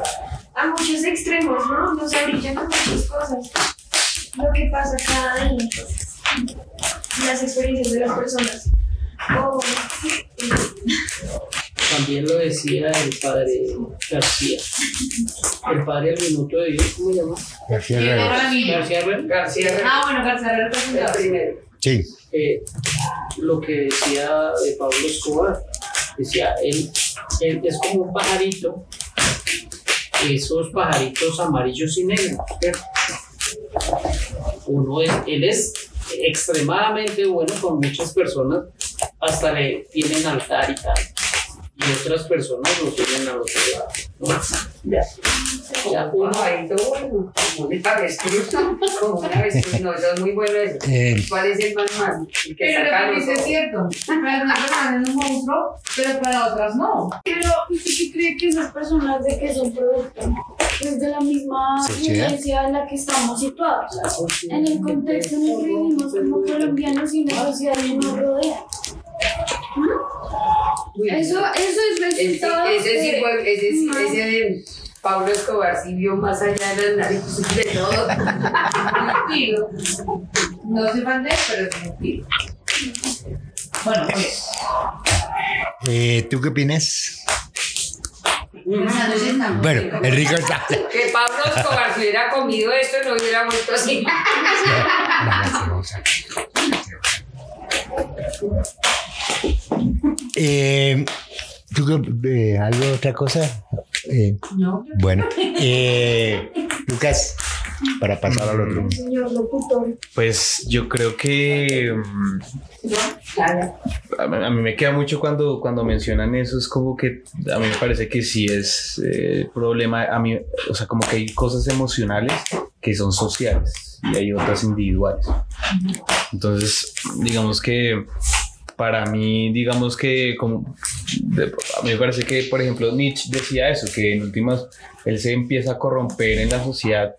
Speaker 4: A muchos extremos, ¿no? Nos orillan a muchas cosas. Lo que pasa cada día, las experiencias de las personas. Oh,
Speaker 10: También lo decía el padre García. El padre del minuto de Dios, ¿cómo se llama?
Speaker 2: García Herrera.
Speaker 10: García Herrera.
Speaker 6: García Herrera,
Speaker 9: Ah, bueno, García Herrera
Speaker 6: el primero.
Speaker 2: Sí.
Speaker 10: eh, lo que decía de Pablo Escobar, decía, él, él es como un pajarito, esos pajaritos amarillos y negros. Uno es, él es extremadamente bueno con muchas personas, hasta le tienen altar y tal, y otras personas lo tienen al otro lado, ¿no? Ya, ya
Speaker 6: Un
Speaker 10: uno
Speaker 6: pajarito bueno, como un avestruz, como un avestruz. No, eso es muy bueno eso.
Speaker 2: Eh,
Speaker 6: ¿Cuál es el más malo? El que
Speaker 9: Pero
Speaker 6: saca
Speaker 9: lo que
Speaker 6: los
Speaker 9: dice es cierto. Para algunas personas es un monstruo, pero para otras no.
Speaker 4: Pero ¿usted qué cree que esas personas de que son producto? Es de la misma
Speaker 2: Sociedad.
Speaker 4: iglesia en la que estamos situados. En el contexto en el que vivimos como colombianos y en la sociedad que nos rodea. Eso, eso es
Speaker 6: Ese,
Speaker 4: resultado
Speaker 6: ese sí
Speaker 4: de-
Speaker 6: fue, ese,
Speaker 4: No.
Speaker 6: ese de Pablo Escobar sí vio más allá de las narices de todo.
Speaker 9: No soy fan de pero es divertido. Bueno, pues.
Speaker 2: eh, ¿Tú qué opinas? Bueno. Enrique está.
Speaker 6: Que Pablo Escobar si hubiera comido esto no hubiera vuelto así.
Speaker 2: La gaseosa. Eh, ¿Tú eh, algo otra cosa? Eh,
Speaker 9: No.
Speaker 2: bueno, eh, Lucas, para pasar al otro.
Speaker 4: Señor locutor.
Speaker 1: Pues yo creo que a mí, a mí me queda mucho cuando, cuando mencionan eso, es como que a mí me parece que sí es eh, problema, a mí, o sea, como que hay cosas emocionales que son sociales y hay otras individuales. Entonces, digamos que para mí, digamos que como, a mí me parece que, por ejemplo, Nietzsche decía eso, que en últimas él se empieza a corromper en la sociedad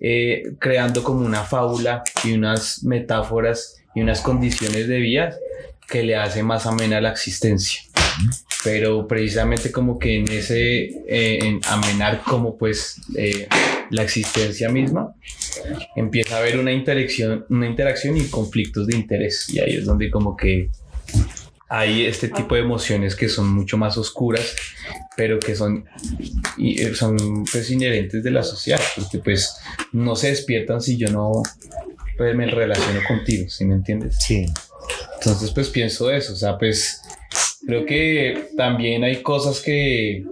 Speaker 1: eh, creando como una fábula y unas metáforas y unas condiciones de vida que le hace más amena la existencia. Pero precisamente como que en ese, eh, en amenar como pues eh, la existencia misma, empieza a haber una interacción, una interacción y conflictos de interés. Y ahí es donde como que hay este tipo de emociones que son mucho más oscuras, pero que son, eh, son pues inherentes de la sociedad, porque pues no se despiertan si yo no pues, me relaciono contigo, ¿sí me entiendes?
Speaker 2: Sí.
Speaker 1: Entonces, pues pienso eso, o sea, pues creo que también hay cosas que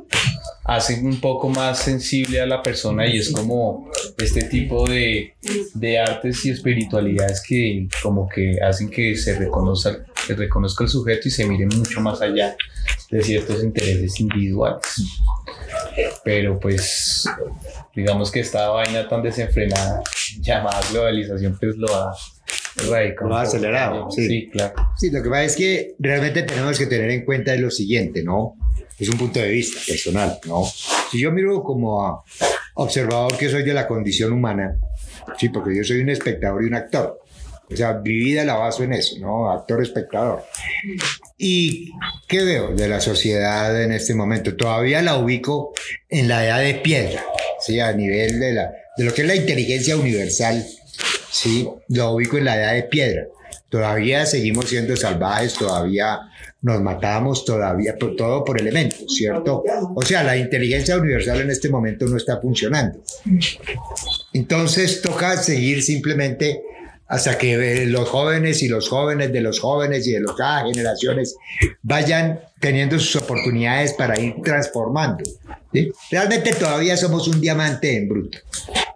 Speaker 1: hacen un poco más sensible a la persona y es como este tipo de, de artes y espiritualidades que como que hacen que se reconozca, se reconozca el sujeto y se mire mucho más allá de ciertos intereses individuales. Pero pues digamos que esta vaina tan desenfrenada llamada globalización pues lo ha radicado.
Speaker 2: Lo ha acelerado, sí.
Speaker 1: sí, claro.
Speaker 2: Sí, lo que pasa es que realmente tenemos que tener en cuenta lo siguiente, ¿no? Es un punto de vista personal, ¿no? Si yo miro como a observador que soy de la condición humana, sí, porque yo soy un espectador y un actor. O sea, mi vida la baso en eso, ¿no? Actor, espectador. ¿Y qué veo de la sociedad en este momento? Todavía la ubico en la edad de piedra, ¿sí? A nivel de, la, de lo que es la inteligencia universal, ¿sí? Lo ubico en la edad de piedra. Todavía seguimos siendo salvajes, todavía nos matamos, todavía, por- todo por elementos, ¿cierto? O sea, la inteligencia universal en este momento no está funcionando. Entonces toca seguir simplemente hasta que eh, los jóvenes y los jóvenes de los jóvenes y de las cada generaciones vayan teniendo sus oportunidades para ir transformando. ¿sí? Realmente todavía somos un diamante en bruto.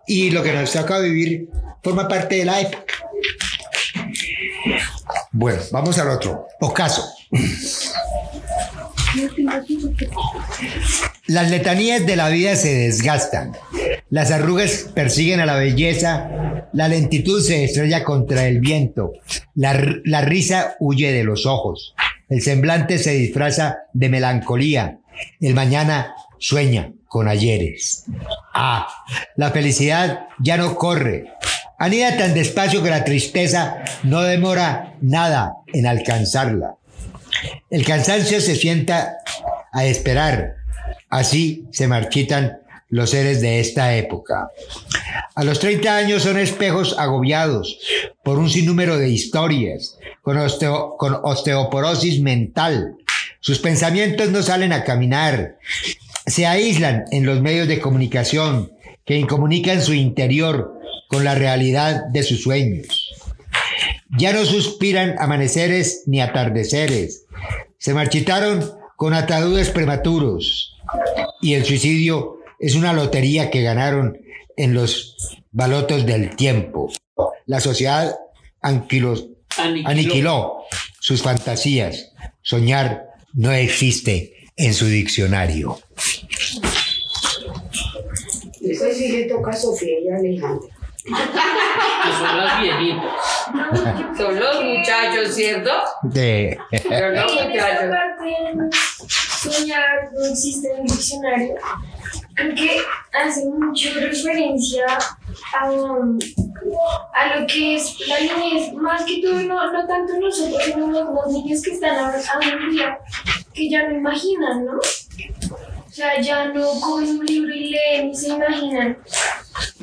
Speaker 2: Y lo que nos toca vivir forma parte de la época. Bueno, vamos al otro. Ocaso. Las letanías de la vida se desgastan. Las arrugas persiguen a la belleza. La lentitud se estrella contra el viento. La, la risa huye de los ojos. El semblante se disfraza de melancolía. El mañana sueña con ayeres. Ah, la felicidad ya no corre. Anida tan despacio que la tristeza no demora nada en alcanzarla. El cansancio se sienta a esperar. Así se marchitan los seres de esta época. A los 30 años son espejos agobiados por un sinnúmero de historias, con, con osteoporosis mental. Sus pensamientos no salen a caminar, se aíslan en los medios de comunicación que incomunican su interior con la realidad de sus sueños. Ya no suspiran amaneceres ni atardeceres. Se marchitaron con ataúdes prematuros. Y el suicidio es una lotería que ganaron en los balotos del tiempo. La sociedad anquiló,
Speaker 10: Aniquiló.
Speaker 2: aniquiló sus fantasías. Soñar no existe en su diccionario.
Speaker 6: Eso sí le toca a Sofía y a Alejandra.
Speaker 10: Que son las viejitas.
Speaker 6: Son los muchachos, ¿cierto?
Speaker 2: De,
Speaker 6: Son los muchachos.
Speaker 4: parte, soñar no existe en el diccionario. Creo que hace mucho referencia a, a lo que es la niñez, más que todo, no, no tanto nosotros, sino los, los niños que están ahora hoy en día, que ya no imaginan, ¿no? O sea, ya no cogen un libro y leen y se imaginan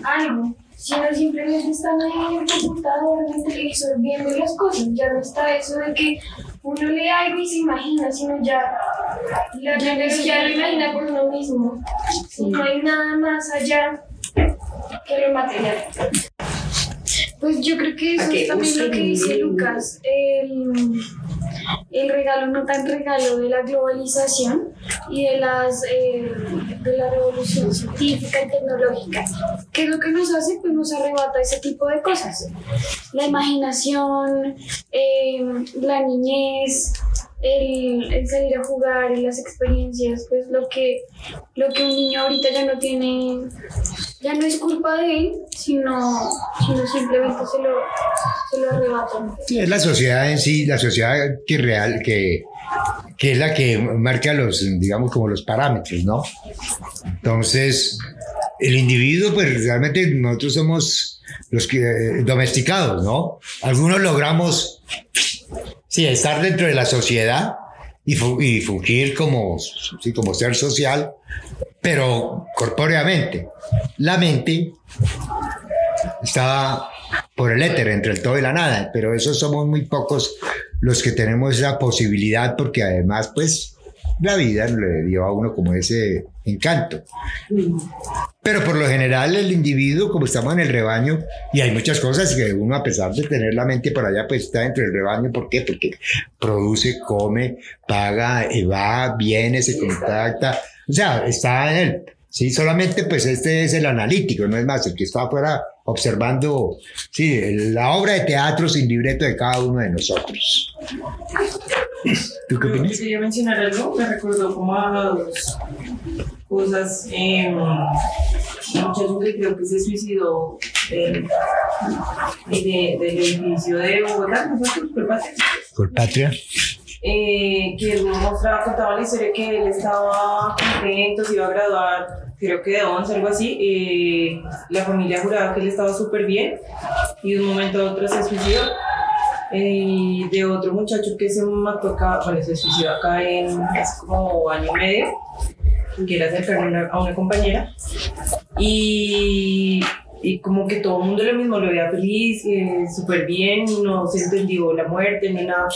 Speaker 4: algo, sino simplemente están ahí en el computador, en el televisor, viendo las cosas. Ya no está eso de que uno lee algo y se imagina, sino ya la tecnología lo imagina por uno mismo. No hay nada más allá que lo material. Pues yo creo que eso
Speaker 6: ¿A qué
Speaker 4: es también lo que dice? Lucas, el, el regalo no tan regalo de la globalización y de, las, eh, de la revolución científica y tecnológica. ¿Qué es lo que nos hace? Pues nos arrebata ese tipo de cosas. La imaginación, eh, la niñez, el, el salir a jugar, las experiencias, pues lo que, lo que un niño ahorita ya no tiene, ya no es culpa de él, sino, sino simplemente se lo, se lo arrebatan.
Speaker 2: Sí, es la sociedad en sí, la sociedad que real, que, que es la que marca los, digamos, como los parámetros, ¿no? Entonces, el individuo, pues realmente nosotros somos los que eh, domesticados, ¿no? Algunos logramos, sí, estar dentro de la sociedad y, fu- y fungir como, sí, como ser social, pero corpóreamente. La mente está por el éter, entre el todo y la nada, pero esos somos muy pocos los que tenemos esa posibilidad porque además pues la vida le dio a uno como ese encanto. Pero por lo general el individuo, como estamos en el rebaño, y hay muchas cosas que uno a pesar de tener la mente por allá, pues está dentro del rebaño. ¿Por qué? Porque produce, come, paga, eh, va, viene, se contacta. O sea, está en él. Sí, solamente pues este es el analítico, no es más, el que está afuera observando, sí, la obra de teatro sin libreto de cada uno de nosotros. ¿Tú qué opinas?
Speaker 7: quería mencionar algo, me recordó como a dos cosas. Eh, un muchacho que creo que se suicidó eh, de- del edificio de Bogotá, ¿no fue? Disculpa.
Speaker 2: Por patria.
Speaker 7: eh, que él mostraba, contaba la historia que él estaba contento, se iba a graduar, creo que de 11, algo así. eh, la familia juraba que él estaba súper bien y de un momento a otro se suicidó. Eh, de otro muchacho que se mató acá, bueno, se suicidó acá en hace como año y medio, cercano a una, a una compañera. Y, y como que todo el mundo lo mismo, lo veía feliz, eh, súper bien, no se entendió la muerte ni nada.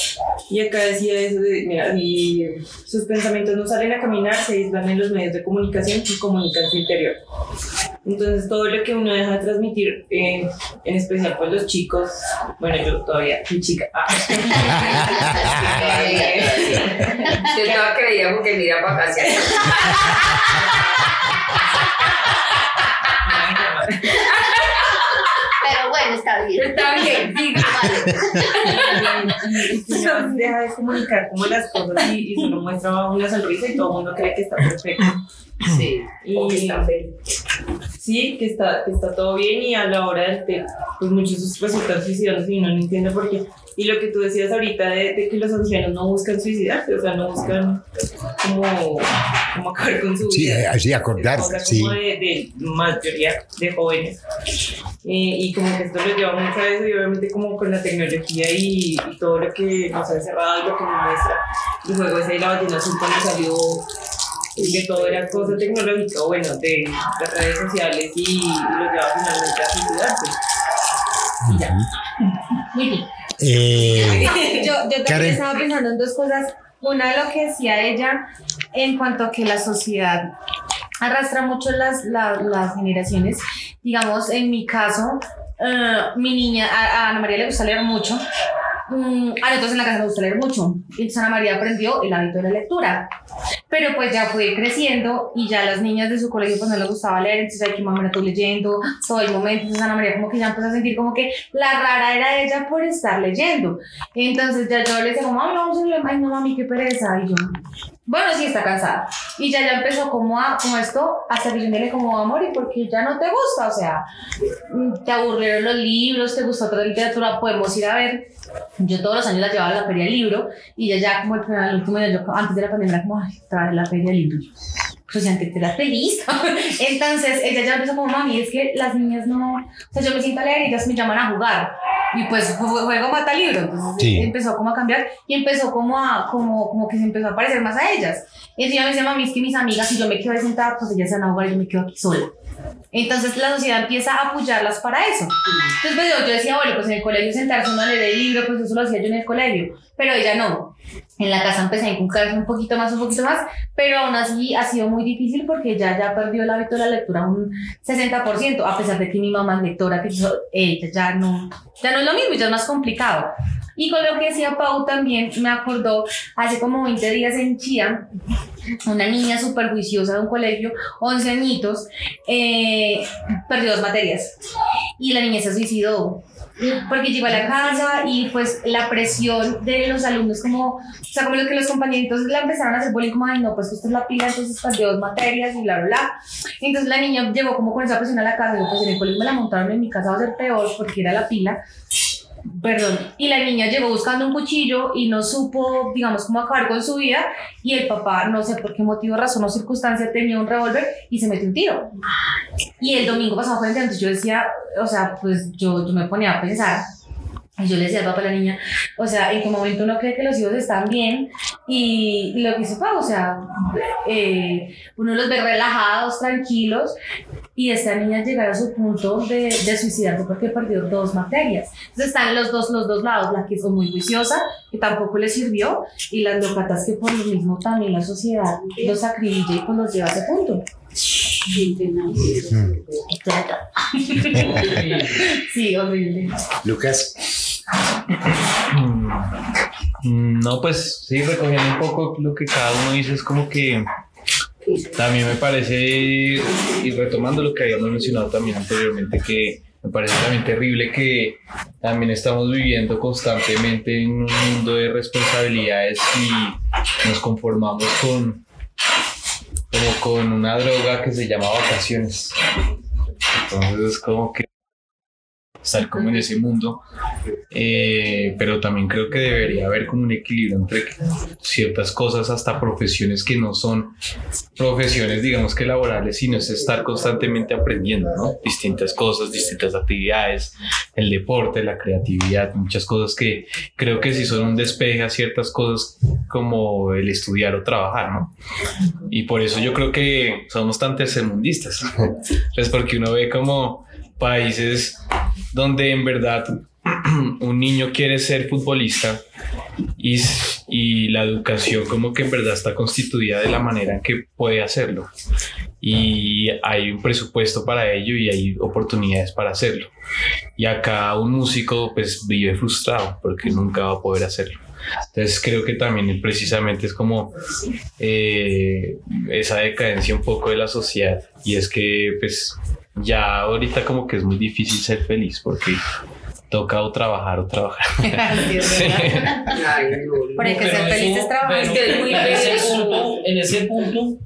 Speaker 7: Y acá decía eso de, mira, y sus pensamientos no salen a caminar, se aíslan en los medios de comunicación que comunican su interior. Entonces todo lo que uno deja de transmitir, eh, en especial pues los chicos, bueno yo todavía soy chica, ah.
Speaker 6: Yo estaba creía porque mira para acá.
Speaker 3: bueno, está bien.
Speaker 6: Está bien, diga.
Speaker 7: y, y uno deja de comunicar como las cosas y, y solo muestra una sonrisa y todo el mundo cree que está perfecto.
Speaker 6: Sí, o que está feliz.
Speaker 7: Sí, que está, que está todo bien y a la hora del té, pues muchos resultan suicidándose y no entiende por qué. Y lo que tú decías ahorita de, de que los ancianos no buscan suicidarse, o sea, no buscan como, como acabar con su
Speaker 2: Sí,
Speaker 7: vida.
Speaker 2: eh, así acordarse, sí.
Speaker 7: como de, de mayoría de jóvenes. Eh, y como que esto les lleva mucho a eso y obviamente como con la tecnología y, y todo lo que nos ha encerrado y lo que nos muestra. Y luego ese de la ballena azul cuando salió y que todo era cosa tecnológica, bueno, de las redes sociales y, y lo lleva finalmente a suicidarse. Y ya.
Speaker 9: Muy bien.
Speaker 2: Eh,
Speaker 9: Yo, yo también
Speaker 2: Karen.
Speaker 9: estaba pensando en dos cosas. Una de lo que decía ella en cuanto a que la sociedad arrastra mucho las, la- las generaciones. Digamos, en mi caso, eh, mi niña, a, a Ana María le gusta leer mucho. Mm, a nosotros en la casa nos gusta leer mucho. Entonces Ana María aprendió el hábito de la lectura. Pero pues ya fue creciendo y ya las niñas de su colegio pues no les gustaba leer. Entonces, ay, que mamá, estoy leyendo todo el momento. Entonces Ana María como que ya empezó a sentir como que la rara era ella por estar leyendo. Entonces ya yo le decía como, mami, vamos a leer. Ay, no, mami, qué pereza. Y yo, bueno, sí, está cansada. Y ya ya empezó como a, como esto, a servirle como amor y porque ya no te gusta, o sea, mm, te aburrieron los libros, te gustó otra literatura, podemos ir a ver. Yo todos los años la llevaba a la feria del libro y ya ya como el, el último año, yo antes de la pandemia era como, ay, trae la feria del libro. Pues ya antes era feliz. Entonces ella ya empezó como, mami, es que las niñas no, o sea, yo me siento a leer y ellas me llaman a jugar. Y pues ju- juego mata libro. Entonces
Speaker 2: Sí.
Speaker 9: empezó como a cambiar y empezó como a, como, como que se empezó a parecer más a ellas. Y entonces ella me dice, mami, es que mis amigas, si yo me quedo ahí sentada, pues ellas se van a jugar y yo me quedo aquí sola. Entonces la sociedad empieza a apoyarlas para eso. Entonces pues, yo, yo decía, bueno, pues en el colegio sentarse uno a leer el libro, pues eso lo hacía yo en el colegio, pero ella no. En la casa empecé a inculcarse un poquito más, un poquito más, pero aún así ha sido muy difícil porque ella ya perdió el hábito de la lectura un 60%, a pesar de que mi mamá es lectora, que ella ya no, ya no es lo mismo, ya es más complicado. Y con lo que decía Pau también me acordó hace como 20 días en Chía, una niña súper juiciosa de un colegio, 11 añitos, eh, perdió dos materias y la niña se suicidó. Porque llegó a la casa y pues la presión de los alumnos como, o sea, como lo que los compañeritos la empezaron a hacer bullying como, ay no, pues usted es la pila, entonces perdió dos materias y bla, bla, bla. Entonces la niña llegó como con esa presión a la casa, y yo pues en el colegio me la montaron, en mi casa va a ser peor porque era la pila. Perdón, y la niña llegó buscando un cuchillo y no supo, digamos, cómo acabar con su vida. Y el papá, no sé por qué motivo, razón o circunstancia, tenía un revólver y se metió un tiro. Y el domingo pasado fue entonces yo decía, o sea, pues yo, yo me ponía a pensar. Y yo le decía al papá a la niña, o sea, en qué momento uno cree que los hijos están bien y, lo que sepa, o sea, eh, uno los ve relajados, tranquilos, y esta niña llegar a su punto de, de suicidarse porque perdió dos materias. Entonces están los dos, los dos lados, la que es muy juiciosa, que tampoco le sirvió, y las locatas que por lo mismo también la sociedad los acribilla y pues los lleva a ese punto. Sí, horrible.
Speaker 2: Lucas,
Speaker 1: Mm, No, pues sí, recogiendo un poco lo que cada uno dice, es como que también me parece, y retomando lo que habíamos mencionado también anteriormente, que me parece también terrible que también estamos viviendo constantemente en un mundo de responsabilidades y nos conformamos con como con una droga que se llama vacaciones. Entonces es como que estar como en ese mundo, eh, pero también creo que debería haber como un equilibrio entre ciertas cosas, hasta profesiones que no son profesiones, digamos que laborales, sino es estar constantemente aprendiendo, ¿no? Distintas cosas, distintas actividades, el deporte, la creatividad, muchas cosas que creo que sí son un despeje a ciertas cosas como el estudiar o trabajar, ¿no? Y por eso yo creo que somos tan tercermundistas, pues porque uno ve como países donde en verdad un niño quiere ser futbolista y, y la educación como que en verdad está constituida de la manera en que puede hacerlo. Y hay un presupuesto para ello y hay oportunidades para hacerlo. Y acá un músico pues vive frustrado porque nunca va a poder hacerlo. Entonces creo que también precisamente es como eh, esa decadencia un poco de la sociedad. Y es que pues ya ahorita como que es muy difícil ser feliz porque toca o trabajar o trabajar.
Speaker 9: Sí, es verdad.
Speaker 6: Ay, no,
Speaker 9: Pero hay que
Speaker 10: Pero
Speaker 9: ser
Speaker 10: eso-
Speaker 9: felices trabajando.
Speaker 10: pero
Speaker 6: Es que es muy
Speaker 10: en ese
Speaker 6: feliz.
Speaker 10: punto, en ese punto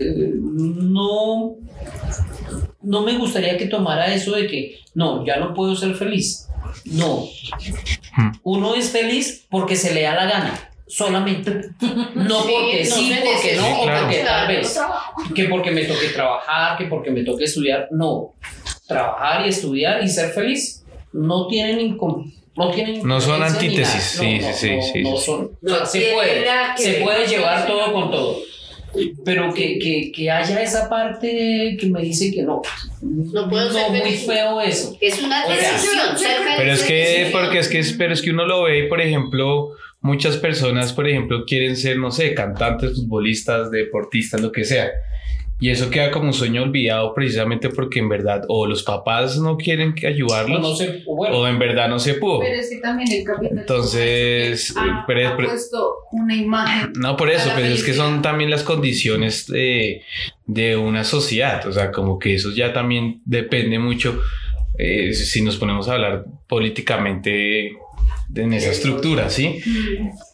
Speaker 10: eh, no, no me gustaría que tomara eso de que no, ya no puedo ser feliz. No.
Speaker 1: Hmm.
Speaker 10: Uno es feliz porque se le da la gana. Solamente. No
Speaker 3: Sí,
Speaker 10: porque
Speaker 3: no
Speaker 10: sí, porque no, o
Speaker 1: necesita.
Speaker 10: porque tal
Speaker 3: Claro,
Speaker 10: vez. Que porque me toque trabajar, que porque me toque estudiar. No. trabajar y estudiar y ser feliz no tienen no tienen
Speaker 1: No son antítesis,
Speaker 10: nada.
Speaker 1: sí,
Speaker 10: No,
Speaker 1: sí,
Speaker 10: no,
Speaker 1: sí, sí,
Speaker 10: no
Speaker 1: sí.
Speaker 10: son o
Speaker 6: No
Speaker 10: sea, se puede se puede llevar todo con todo pero que, que, que haya esa parte que me dice que no
Speaker 3: No puedo ser
Speaker 10: muy
Speaker 3: feliz.
Speaker 10: feo eso
Speaker 3: Es una
Speaker 10: O sea,
Speaker 3: decisión. ser feliz
Speaker 1: Pero es que, porque es que, pero es que uno lo ve y, por ejemplo, muchas personas, por ejemplo, quieren ser, no sé, cantantes, futbolistas, deportistas, lo que sea. Y eso queda como un sueño olvidado precisamente porque en verdad o los papás no quieren ayudarlos
Speaker 10: no sé bueno
Speaker 1: o en verdad no se pudo.
Speaker 9: Pero es que también el capitalismo
Speaker 1: Entonces,
Speaker 9: ha,
Speaker 1: pero-
Speaker 9: ha puesto una imagen.
Speaker 1: No, por eso, pero es que son también las condiciones de, de una sociedad, o sea, como que eso ya también depende mucho, eh, si nos ponemos a hablar políticamente en esa estructura, ¿sí?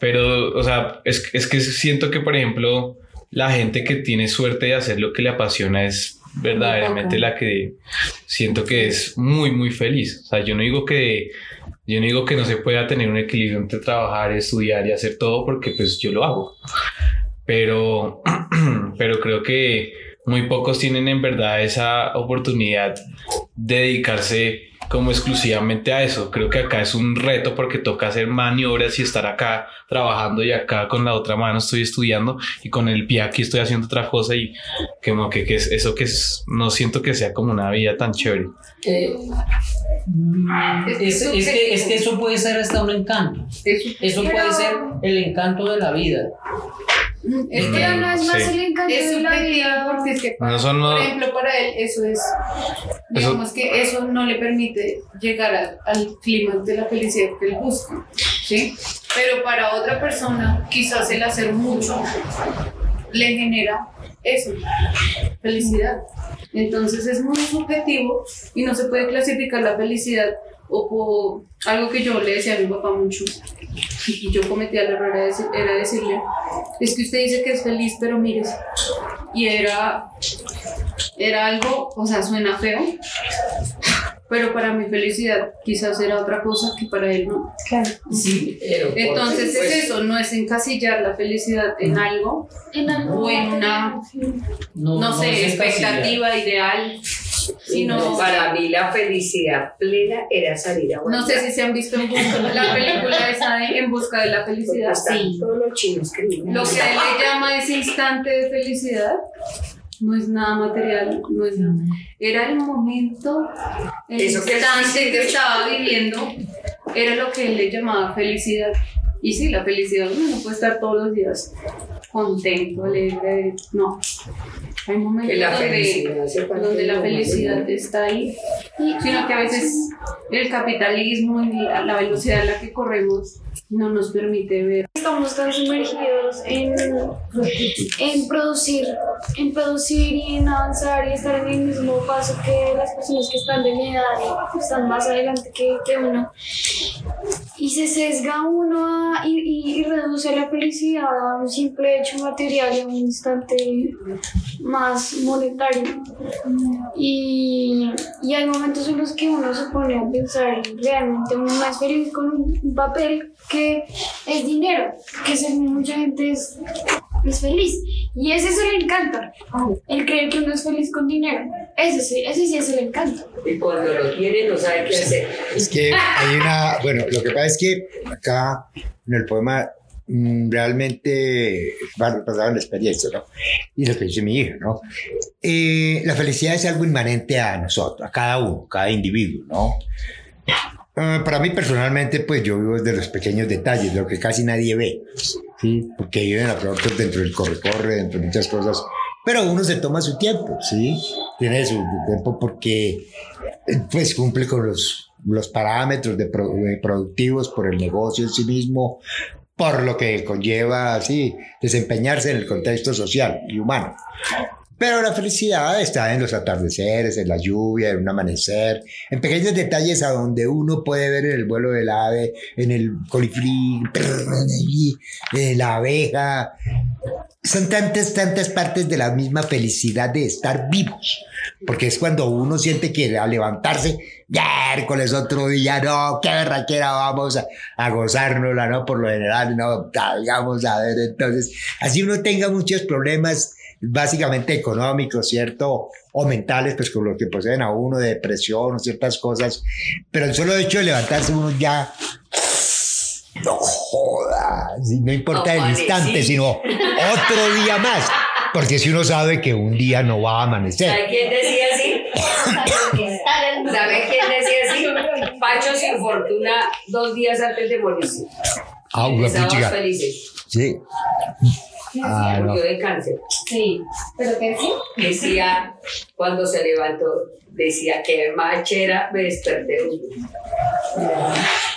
Speaker 1: Pero, o sea, es, es que siento que, por ejemplo, la gente que tiene suerte de hacer lo que le apasiona es verdaderamente la que siento que es muy, muy feliz. O sea, yo no digo que... Yo no digo que no se pueda tener un equilibrio entre trabajar, estudiar y hacer todo porque pues yo lo hago. Pero, pero creo que muy pocos tienen en verdad esa oportunidad de dedicarse como exclusivamente a eso. Creo que acá es un reto porque toca hacer maniobras y estar acá trabajando y acá con la otra mano estoy estudiando y con el pie aquí estoy haciendo otra cosa y como que, que es eso que es, no siento que sea como una vida tan chévere.
Speaker 10: Eh, es, es que, es que eso puede ser hasta un encanto. Eso puede ser el encanto de la vida.
Speaker 9: Es
Speaker 1: Mm,
Speaker 9: que no es más
Speaker 1: sí.
Speaker 9: el encanto
Speaker 8: Es
Speaker 9: de la vida.
Speaker 8: porque es que, para-
Speaker 1: No
Speaker 8: por ejemplo, para él eso es, digamos que eso no le permite llegar al, al clima de la felicidad que él busca, ¿sí? Pero para otra persona, quizás el hacer mucho le genera eso, felicidad. Entonces es muy subjetivo y no se puede clasificar la felicidad o algo que yo le decía a mi papá mucho y yo cometía el error era decirle, es que usted dice que es feliz, pero mires, y era, era algo, o sea, suena feo, pero para mi felicidad quizás era otra cosa que para él no.
Speaker 10: Sí, pero
Speaker 8: Entonces es eso, no es encasillar la felicidad en algo,
Speaker 4: En algo
Speaker 8: o en una,
Speaker 10: No,
Speaker 8: no,
Speaker 10: no
Speaker 8: sé,
Speaker 10: es encasillar.
Speaker 8: expectativa ideal, sino...
Speaker 6: No, para mí la felicidad plena era salir a
Speaker 8: No sé
Speaker 6: bailar.
Speaker 8: si se han visto en busca, la película esa de En busca de la felicidad. Sí.
Speaker 6: todos los chinos criminales.
Speaker 8: Lo que él le llama ese instante de felicidad no es nada material, no es nada. Era el momento, el
Speaker 6: Eso que
Speaker 8: instante que estaba viviendo, era lo que él le llamaba felicidad. Y sí, la felicidad uno no puede estar todos los días contento, alegre, no. Hay momentos
Speaker 6: Que la
Speaker 8: donde, donde
Speaker 6: de
Speaker 8: la felicidad está ahí, sino que a veces el capitalismo y la, la velocidad a la que corremos no nos permite ver.
Speaker 4: Estamos tan sumergidos en, en producir, en producir y en avanzar y estar en el mismo paso que las personas que están de mi edad y están más adelante que, que uno. Y se sesga uno a- y, y- y reduce la felicidad a un simple hecho material y a un instante más monetario. Y, y hay momentos en los que uno se pone a pensar realmente uno no es feliz con un papel que es dinero, que según mucha gente es, es feliz. Y ese es el encanto, el creer que uno es feliz con dinero. Ese sí, ese sí es el encanto.
Speaker 6: Y cuando lo tiene no sabe qué hacer.
Speaker 2: Es que hay una, bueno, lo que pasa es que acá en el poema mm, realmente en la experiencia, ¿no? Y la experiencia de mi hija, ¿no? Eh, la felicidad es algo inmanente a nosotros, a cada uno, cada individuo, ¿no? Ah, para mí personalmente, pues yo vivo de los pequeños detalles, lo que casi nadie ve, ¿sí? Porque viven a pronto dentro del corre-corre, dentro de muchas cosas, pero uno se toma su tiempo, ¿sí? Tiene su tiempo porque eh, pues cumple con los, los parámetros de pro- de productivos por el negocio en sí mismo, por lo que conlleva así desempeñarse en el contexto social y humano. Pero la felicidad está en los atardeceres, en la lluvia, en un amanecer, en pequeños detalles a donde uno puede ver en el vuelo del ave, en el colifrí, en la abeja. Son tantas, tantas partes de la misma felicidad de estar vivos. Porque es cuando uno siente que al levantarse, miércoles otro día, no, qué berraquera, vamos a, a gozárnosla, ¿no? Por lo general, no, digamos, a ver, entonces, así uno tenga muchos problemas básicamente económicos, ¿cierto? O mentales, pues con lo que poseen a uno de depresión o ciertas cosas. Pero el solo hecho de levantarse uno ya... No joda, no importa el instante, sino otro día más. Porque si uno sabe que un día no va a amanecer.
Speaker 6: ¿Sabe quién decía así? ¿Sabe quién decía así? Pacho sin fortuna dos días antes de morirse.
Speaker 2: Ah, una
Speaker 6: felices.
Speaker 2: Sí. Ah, no.
Speaker 6: Murió de cáncer.
Speaker 9: Sí, pero ¿qué sí?
Speaker 6: Decía, cuando se levantó, decía que machera me desperté.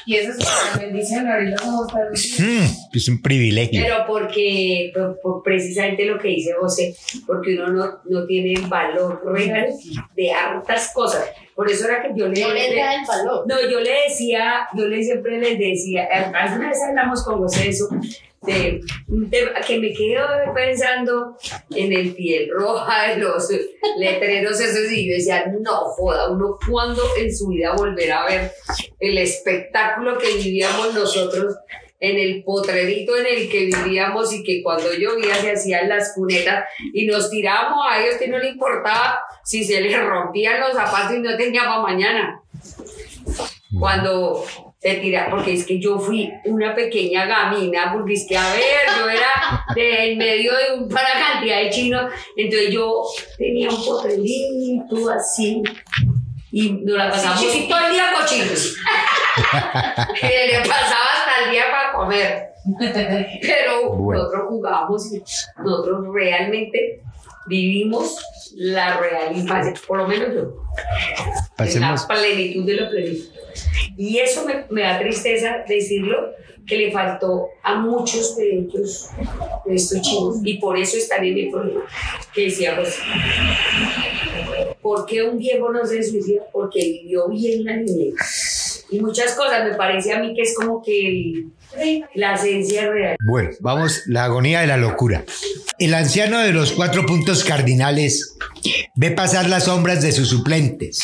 Speaker 8: Y eso es una bendición, abrir los ojos para
Speaker 2: Mm, es un privilegio.
Speaker 6: Pero porque, por, por precisamente lo que dice José, porque uno no, no tiene valor real de hartas cosas. Por eso era que yo le,
Speaker 3: No le da el valor.
Speaker 6: No, yo le decía, yo le siempre les decía, eh, alguna vez hablamos con José de eso, de, de- que me quedo pensando en el piel roja de los letreros esos y yo decía, no joda, uno cuando en su vida volverá a ver el espectáculo que vivíamos nosotros en el potrerito en el que vivíamos y que cuando llovía se hacían las cunetas y nos tirábamos a ellos que no le importaba si se les rompían los zapatos y no tenía para mañana cuando se tira, porque es que yo fui una pequeña gamina, porque es que, a ver, yo era de en medio de un para cantidad de chinos, entonces yo tenía un potrerito así, y nos la pasamos todo el día cochinos. y le pasaba hasta el día para comer. Pero
Speaker 2: Bueno.
Speaker 6: nosotros jugábamos y nosotros realmente vivimos la real infancia, por lo menos yo
Speaker 2: Pasemos.
Speaker 6: la plenitud de la plenitud. Y eso me, me da tristeza decirlo, que le faltó a muchos de ellos, de estos chicos, y por eso están en el problema que decía José. ¿Por qué un viejo no se suicida? Porque vivió bien la niñez. Y muchas cosas, me parece a mí que es como que el- la esencia real.
Speaker 2: Bueno, vamos, la agonía de la locura. El anciano de los cuatro puntos cardinales ve pasar las sombras de sus suplentes.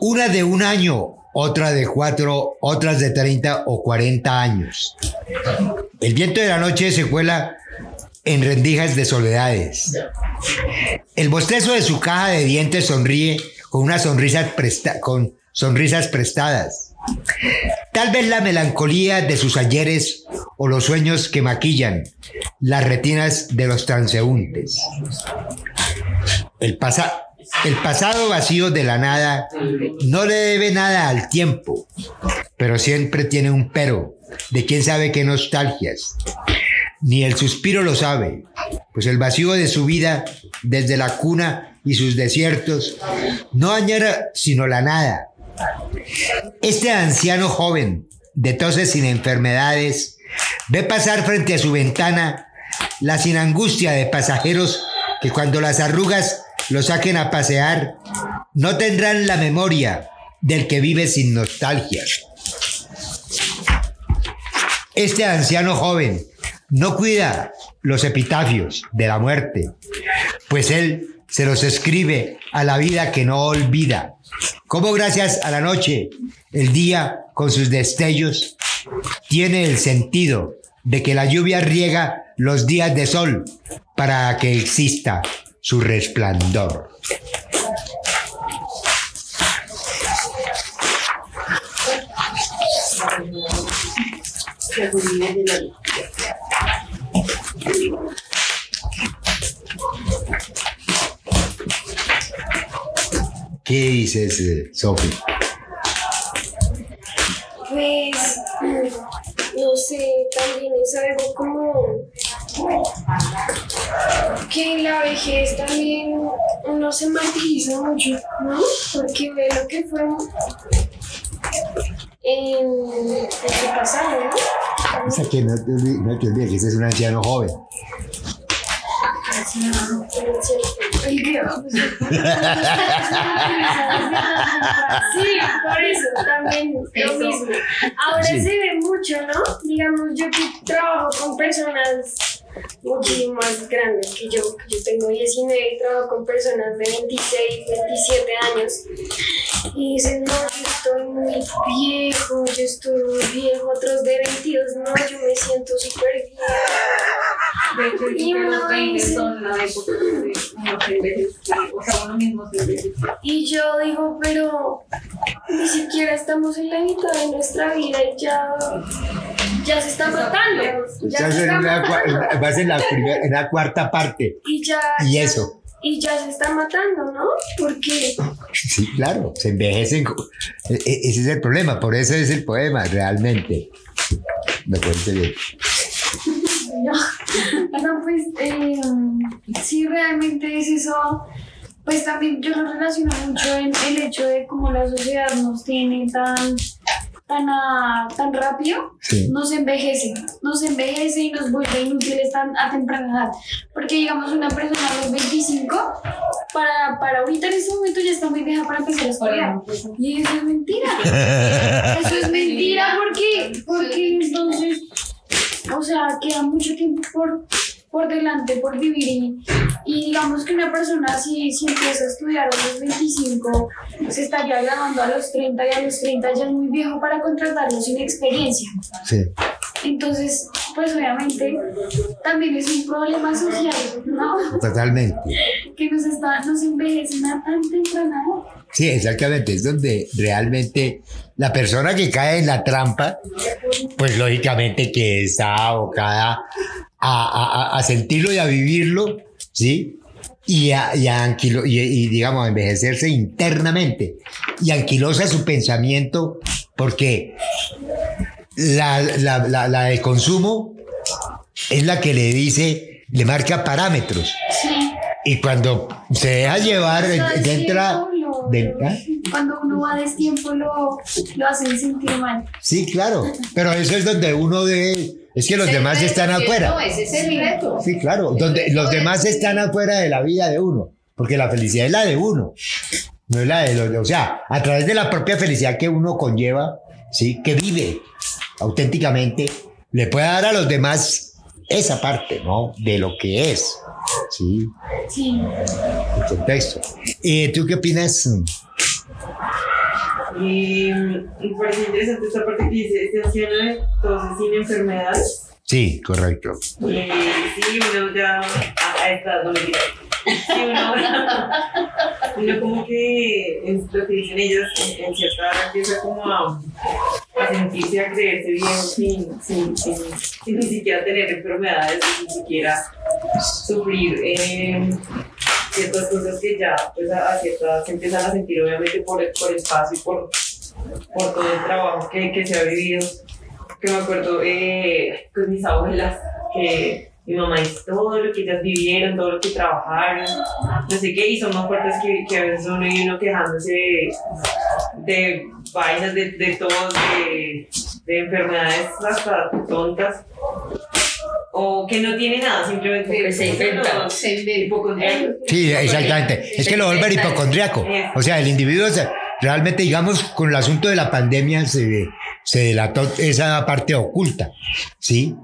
Speaker 2: Una de un año, otra de cuatro, otras de 30 o 40 años. El viento de la noche se cuela en rendijas de soledades. El bostezo de su caja de dientes sonríe con unas sonrisas, presta- con sonrisas prestadas. Tal vez la melancolía de sus ayeres o los sueños que maquillan las retinas de los transeúntes. El, pasa- el pasado vacío de la nada no le debe nada al tiempo, pero siempre tiene un pero de quién sabe qué nostalgias. Ni el suspiro lo sabe, pues el vacío de su vida desde la cuna y sus desiertos no añora sino la nada. Este anciano joven, de toses sin enfermedades, ve pasar frente a su ventana la sin angustia de pasajeros que cuando las arrugas lo saquen a pasear, no tendrán la memoria del que vive sin nostalgias. Este anciano joven no cuida los epitafios de la muerte, pues él se los escribe a la vida que no olvida. Como gracias a la noche, el día con sus destellos tiene el sentido de que la lluvia riega los días de sol para que exista su resplandor. ¿Qué dices, eh, Sofi?
Speaker 4: Pues, no sé, también es algo como que en la vejez también uno se martiriza mucho, ¿no? Porque ve lo que fue en, su pasado, ¿no?
Speaker 2: O sea, que no no te olvides que ese es un anciano joven.
Speaker 4: Sí, por eso también lo mismo. Ahora
Speaker 2: Sí.
Speaker 4: se ve mucho, ¿no? Digamos, yo que trabajo con personas muchísimo más grandes que yo, que yo tengo 19 y trabajo con personas de 26, 27 años. Y dicen, no, yo estoy muy viejo, yo estoy muy viejo, otros de 22, no, yo me siento súper.
Speaker 9: De hecho,
Speaker 4: Y
Speaker 9: yo creo que
Speaker 4: uno
Speaker 9: los 20
Speaker 4: dice-
Speaker 9: son la época donde uno se envejece, o sea, uno mismo se envejece.
Speaker 4: Y yo digo, pero ni siquiera estamos en la mitad de nuestra vida y ya, ya se está matando. Ya
Speaker 2: Estás
Speaker 4: se está matando.
Speaker 2: vas en la, primer- en la cuarta parte.
Speaker 4: Y ya.
Speaker 2: Y
Speaker 4: ya-
Speaker 2: eso.
Speaker 4: Y ya se está matando, ¿no? Porque
Speaker 2: Sí, claro, se envejecen. E- e- Ese es el problema, por eso es el poema, realmente. Me parece bien.
Speaker 4: No, no, pues eh, sí, realmente es eso. Pues también yo lo relaciono mucho en el hecho de cómo la sociedad nos tiene tan, tan, ah, tan rápido,
Speaker 2: Sí.
Speaker 4: nos envejece, nos envejece y nos vuelve inútiles tan a temprana edad. Porque digamos una persona a los 25, para, para ahorita en este momento ya está muy vieja para empezar a estudiar. Y eso es mentira. Eso es mentira porque, porque entonces, o sea, queda mucho tiempo por, por delante, por vivir. Y, y digamos que una persona, si, si empieza a estudiar a los 25, se estaría graduando a los 30 y a los 30 ya es muy viejo para contratarlo sin experiencia.
Speaker 2: Sí.
Speaker 4: Entonces, pues obviamente también es un problema social, ¿no?
Speaker 2: Totalmente.
Speaker 4: Que nos, está, nos envejecen a tan temprana.
Speaker 2: Sí, exactamente. Es donde realmente la persona que cae en la trampa, pues lógicamente que está abocada a, a- a- sentirlo y a vivirlo, ¿sí? Y, a, y, a anquilo- y- y, digamos, a envejecerse internamente. Y anquilosa su pensamiento porque la, la, la, la de consumo es la que le dice, le marca parámetros.
Speaker 4: Sí.
Speaker 2: Y cuando se deja llevar, entra... de- ¿ah?
Speaker 4: Cuando uno va a destiempo lo, lo hacen sentir mal.
Speaker 2: Sí, claro, pero eso es donde uno debe, es que los demás están afuera.
Speaker 3: No, ese es el reto.
Speaker 2: Sí, claro, donde los demás están afuera de la vida de uno, porque la felicidad es la de uno, no es la de los, o sea, a través de la propia felicidad que uno conlleva, sí, que vive auténticamente, le puede dar a los demás esa parte, ¿no? De lo que es, sí,
Speaker 4: Sí.
Speaker 2: el contexto. ¿Y tú qué opinas?
Speaker 7: Y me parece interesante esta parte que dice, anciano entonces sin enfermedades.
Speaker 2: Sí, correcto.
Speaker 7: Y sí, uno ya a, esta mentira. Sí, uno, uno como que es lo que dicen ellas en, en cierta edad empieza como a, a sentirse, a creerse bien sin, sin, sin, sin ni siquiera tener enfermedades, sin siquiera sufrir eh, ciertas cosas que ya pues a, a se empiezan a sentir obviamente por el, por el paso y por, por todo el trabajo que, que se ha vivido. Que me acuerdo eh, con mis abuelas, que mi mamá dice todo lo que ellas vivieron, todo lo que trabajaron, no sé qué, y son más fuertes que, que a veces uno y uno quejándose de, de vainas, de, de todo, de, de enfermedades hasta tontas, o que no tiene nada, simplemente
Speaker 6: se inventa.
Speaker 3: Se inventa.
Speaker 7: hipocondríacos.
Speaker 2: Sí, exactamente. Es que lo vuelve hipocondriaco. O sea, el individuo se- realmente, digamos, con el asunto de la pandemia se, se delató esa parte oculta, ¿sí?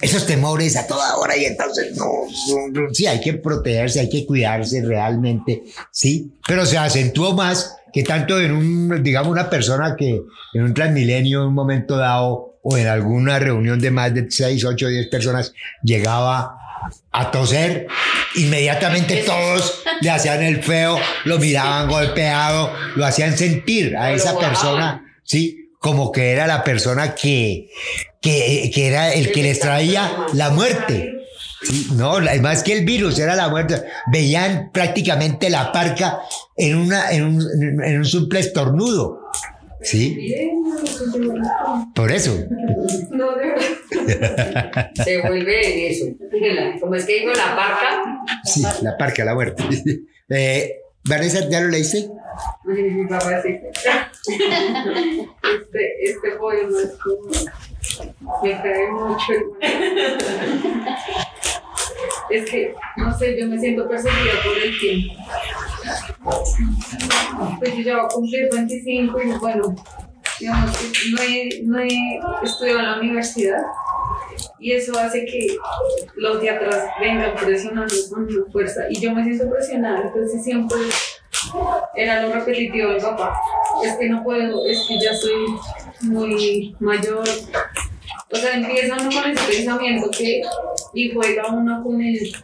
Speaker 2: Esos temores a toda hora y entonces, no, no, no, sí, hay que protegerse, hay que cuidarse realmente, ¿sí? Pero se acentuó más que tanto en un, digamos, una persona que en un transmilenio, en un momento dado, o en alguna reunión de más de 6, 8, 10 personas, llegaba a toser, inmediatamente todos le hacían el feo, lo miraban golpeado, lo hacían sentir a esa persona, ¿sí? Como que era la persona que, que, que era el que les traía la muerte. Sí, no, más que el virus, era la muerte. Veían prácticamente la parca en, una, en, un, en un simple estornudo. ¿Sí? Por eso.
Speaker 9: No, de verdad.
Speaker 6: Se vuelve en eso. Como es que digo la parca,
Speaker 2: Sí, la parca, la muerte. Eh, Vanessa, ¿ya lo leíste?
Speaker 9: Mi papá sí. Este, este poema es como. Me cae mucho. Es que, no sé, yo me siento perseguida por el tiempo. Pues yo ya voy a cumplir 25 y bueno, digamos que no he, no he estudiado en la universidad y eso hace que los de atrás vengan presionando con fuerza y yo me siento presionada, entonces siempre era lo repetitivo del papá. Es que no puedo, es que ya soy muy mayor,
Speaker 8: O sea, empieza uno con ese pensamiento que y juega uno con el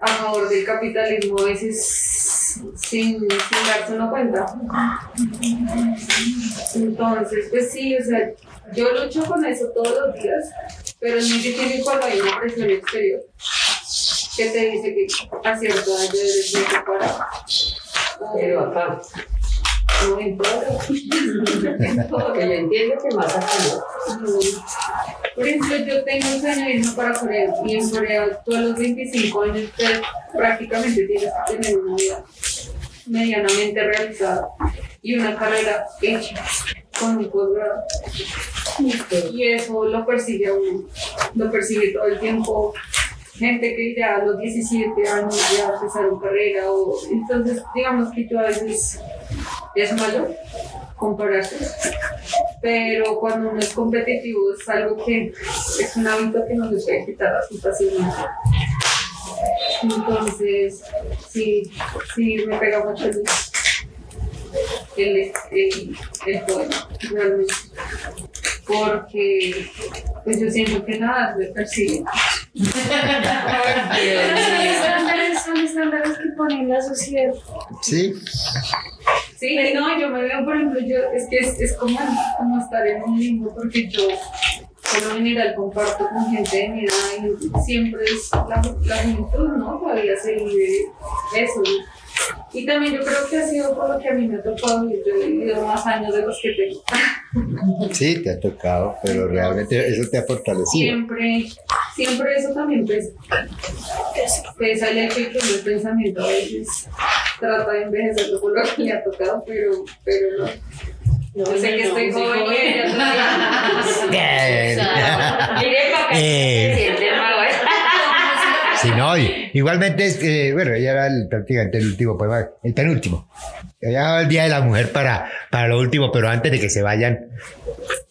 Speaker 8: a favor del capitalismo a veces sin, darse uno cuenta. Entonces, pues sí, o sea, yo lucho con eso todos los días, pero es muy difícil cuando hay una presión exterior que te dice que a cierta edad ya eres muy preparado. No importa.
Speaker 6: porque yo entiendo que más no.
Speaker 8: Por ejemplo, yo tengo un irme para Corea y en Corea tú a los 25 años te- prácticamente tienes que tener una vida medianamente realizada y una carrera hecha con un posgrado. Y eso lo persigue a lo persigue todo el tiempo. Gente que ya a los 17 años ya empezaron carrera o entonces digamos que yo a veces es malo compararse pero cuando uno es competitivo es algo que es un hábito que no se puede quitar así fácilmente. Entonces, sí, sí me pega mucho el, el, el, el realmente. Porque pues yo siento que nada me persigue.
Speaker 4: Son estándares, son estándares que pone la sociedad.
Speaker 2: Sí,
Speaker 8: Sí, no, yo me veo, por ejemplo, yo, es que es, es como, como estar en un limbo, porque yo por lo general comparto con gente de mi edad y siempre es la, la juventud, ¿no? Todavía se vive eso. ¿no? Y también yo creo que ha sido por lo que a mí me ha tocado vivir, yo he vivido más años de los que tengo.
Speaker 2: sí, te ha tocado, pero realmente eso te ha fortalecido.
Speaker 8: Siempre, siempre eso también pesa. Pesa el hecho de que uno el pensamiento a veces trata de envejecerlo por lo que le ha tocado, pero, pero no. Yo sé que estoy joven y ella todavía.
Speaker 6: Mire, papá,
Speaker 2: Eh.
Speaker 6: se siente mal, ¿eh?
Speaker 2: Sí, no, y- igualmente, es que, bueno, ya era el- prácticamente el último poema, el penúltimo. Ya va el Día de la Mujer para, para lo último, pero antes de que se vayan,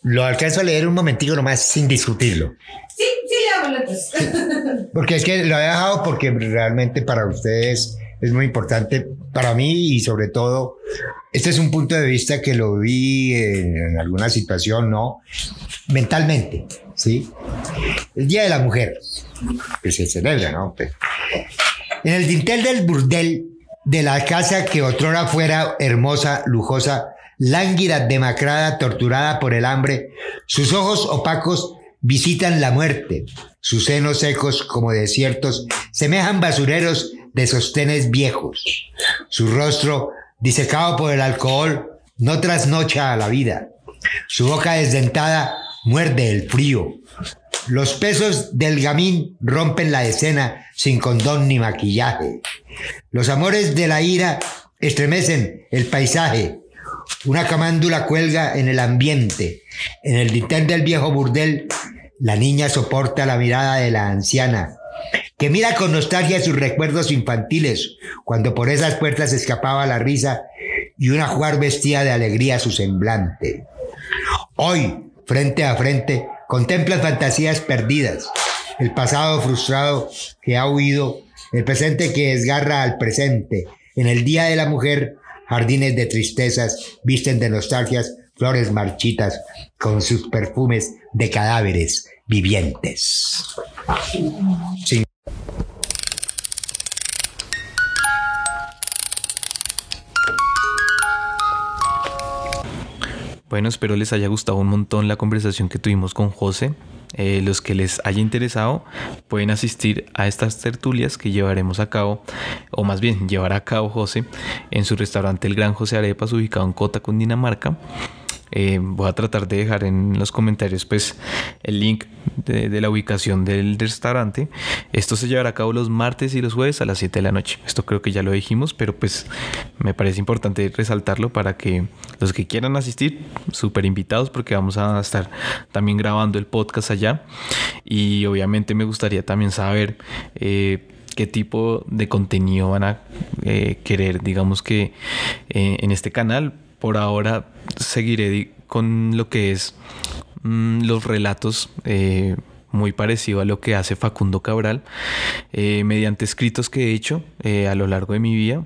Speaker 2: lo alcanzo a leer un momentico nomás sin discutirlo.
Speaker 11: Sí, sí le hago letras.
Speaker 2: Porque es que lo he dejado porque realmente para ustedes es muy importante, para mí y sobre todo, este es un punto de vista que lo vi en, en alguna situación, ¿no? Mentalmente, ¿sí? El Día de la Mujer, que se celebra, ¿no? Pues, en el dintel del burdel de la casa que otrora fuera hermosa, lujosa, lánguida, demacrada, torturada por el hambre, sus ojos opacos visitan la muerte, sus senos secos como desiertos semejan basureros de sostenes viejos, su rostro disecado por el alcohol no trasnocha a la vida, su boca desdentada muerde el frío, los pesos del gamín rompen la escena sin condón ni maquillaje. Los amores de la ira estremecen el paisaje. Una camándula cuelga en el ambiente. En el dintel del viejo burdel, la niña soporta la mirada de la anciana, que mira con nostalgia sus recuerdos infantiles, cuando por esas puertas escapaba la risa y una jugar vestía de alegría su semblante. Hoy, frente a frente, contemplas fantasías perdidas, el pasado frustrado que ha huido, el presente que desgarra al presente. En el Día de la Mujer, jardines de tristezas visten de nostalgias flores marchitas con sus perfumes de cadáveres vivientes.
Speaker 1: Bueno, espero les haya gustado un montón la conversación que tuvimos con José. Eh, los que les haya interesado pueden asistir a estas tertulias que llevaremos a cabo, o más bien llevará a cabo José en su restaurante El Gran José Arepas, ubicado en Cota, Cundinamarca. Eh, voy a tratar de dejar en los comentarios pues el link de, la ubicación del restaurante. Esto se llevará a cabo los martes y los jueves a las 7 de la noche. Esto creo que ya lo dijimos, pero pues me parece importante resaltarlo para que los que quieran asistir, súper invitados porque vamos a estar también grabando el podcast allá. Y obviamente me gustaría también saber... eh, qué tipo de contenido van a eh, querer, digamos que en este canal. Por ahora seguiré con lo que es mm, los relatos eh, muy parecido a lo que hace Facundo Cabral eh, mediante escritos que he hecho eh, a lo largo de mi vida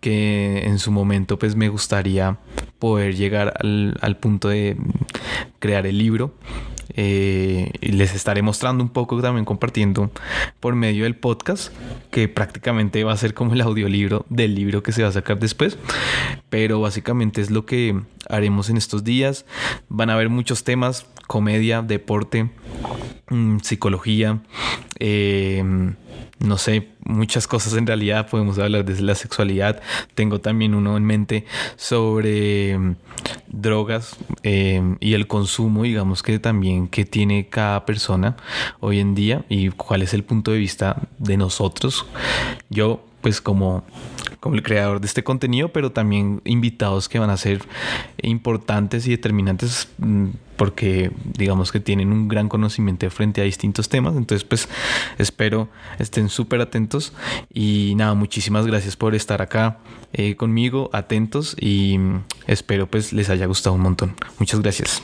Speaker 1: que en su momento pues me gustaría poder llegar al, al punto de crear el libro eh, les estaré mostrando un poco también compartiendo por medio del podcast, que prácticamente va a ser como el audiolibro del libro que se va a sacar después. Pero básicamente es lo que haremos en estos días. Van a haber muchos temas, comedia, deporte, mm, psicología. Eh, no sé, muchas cosas en realidad. Podemos hablar desde la sexualidad. Tengo también uno en mente sobre mm, drogas eh, y el consumo, digamos que también que tiene cada persona hoy en día y cuál es el punto de vista de nosotros. Yo, pues como como el creador de este contenido, pero también invitados que van a ser importantes y determinantes mm, porque digamos que tienen un gran conocimiento frente a distintos temas. Entonces, pues espero estén súper atentos y nada, muchísimas gracias por estar acá eh, conmigo, atentos y espero pues les haya gustado un montón. Muchas gracias.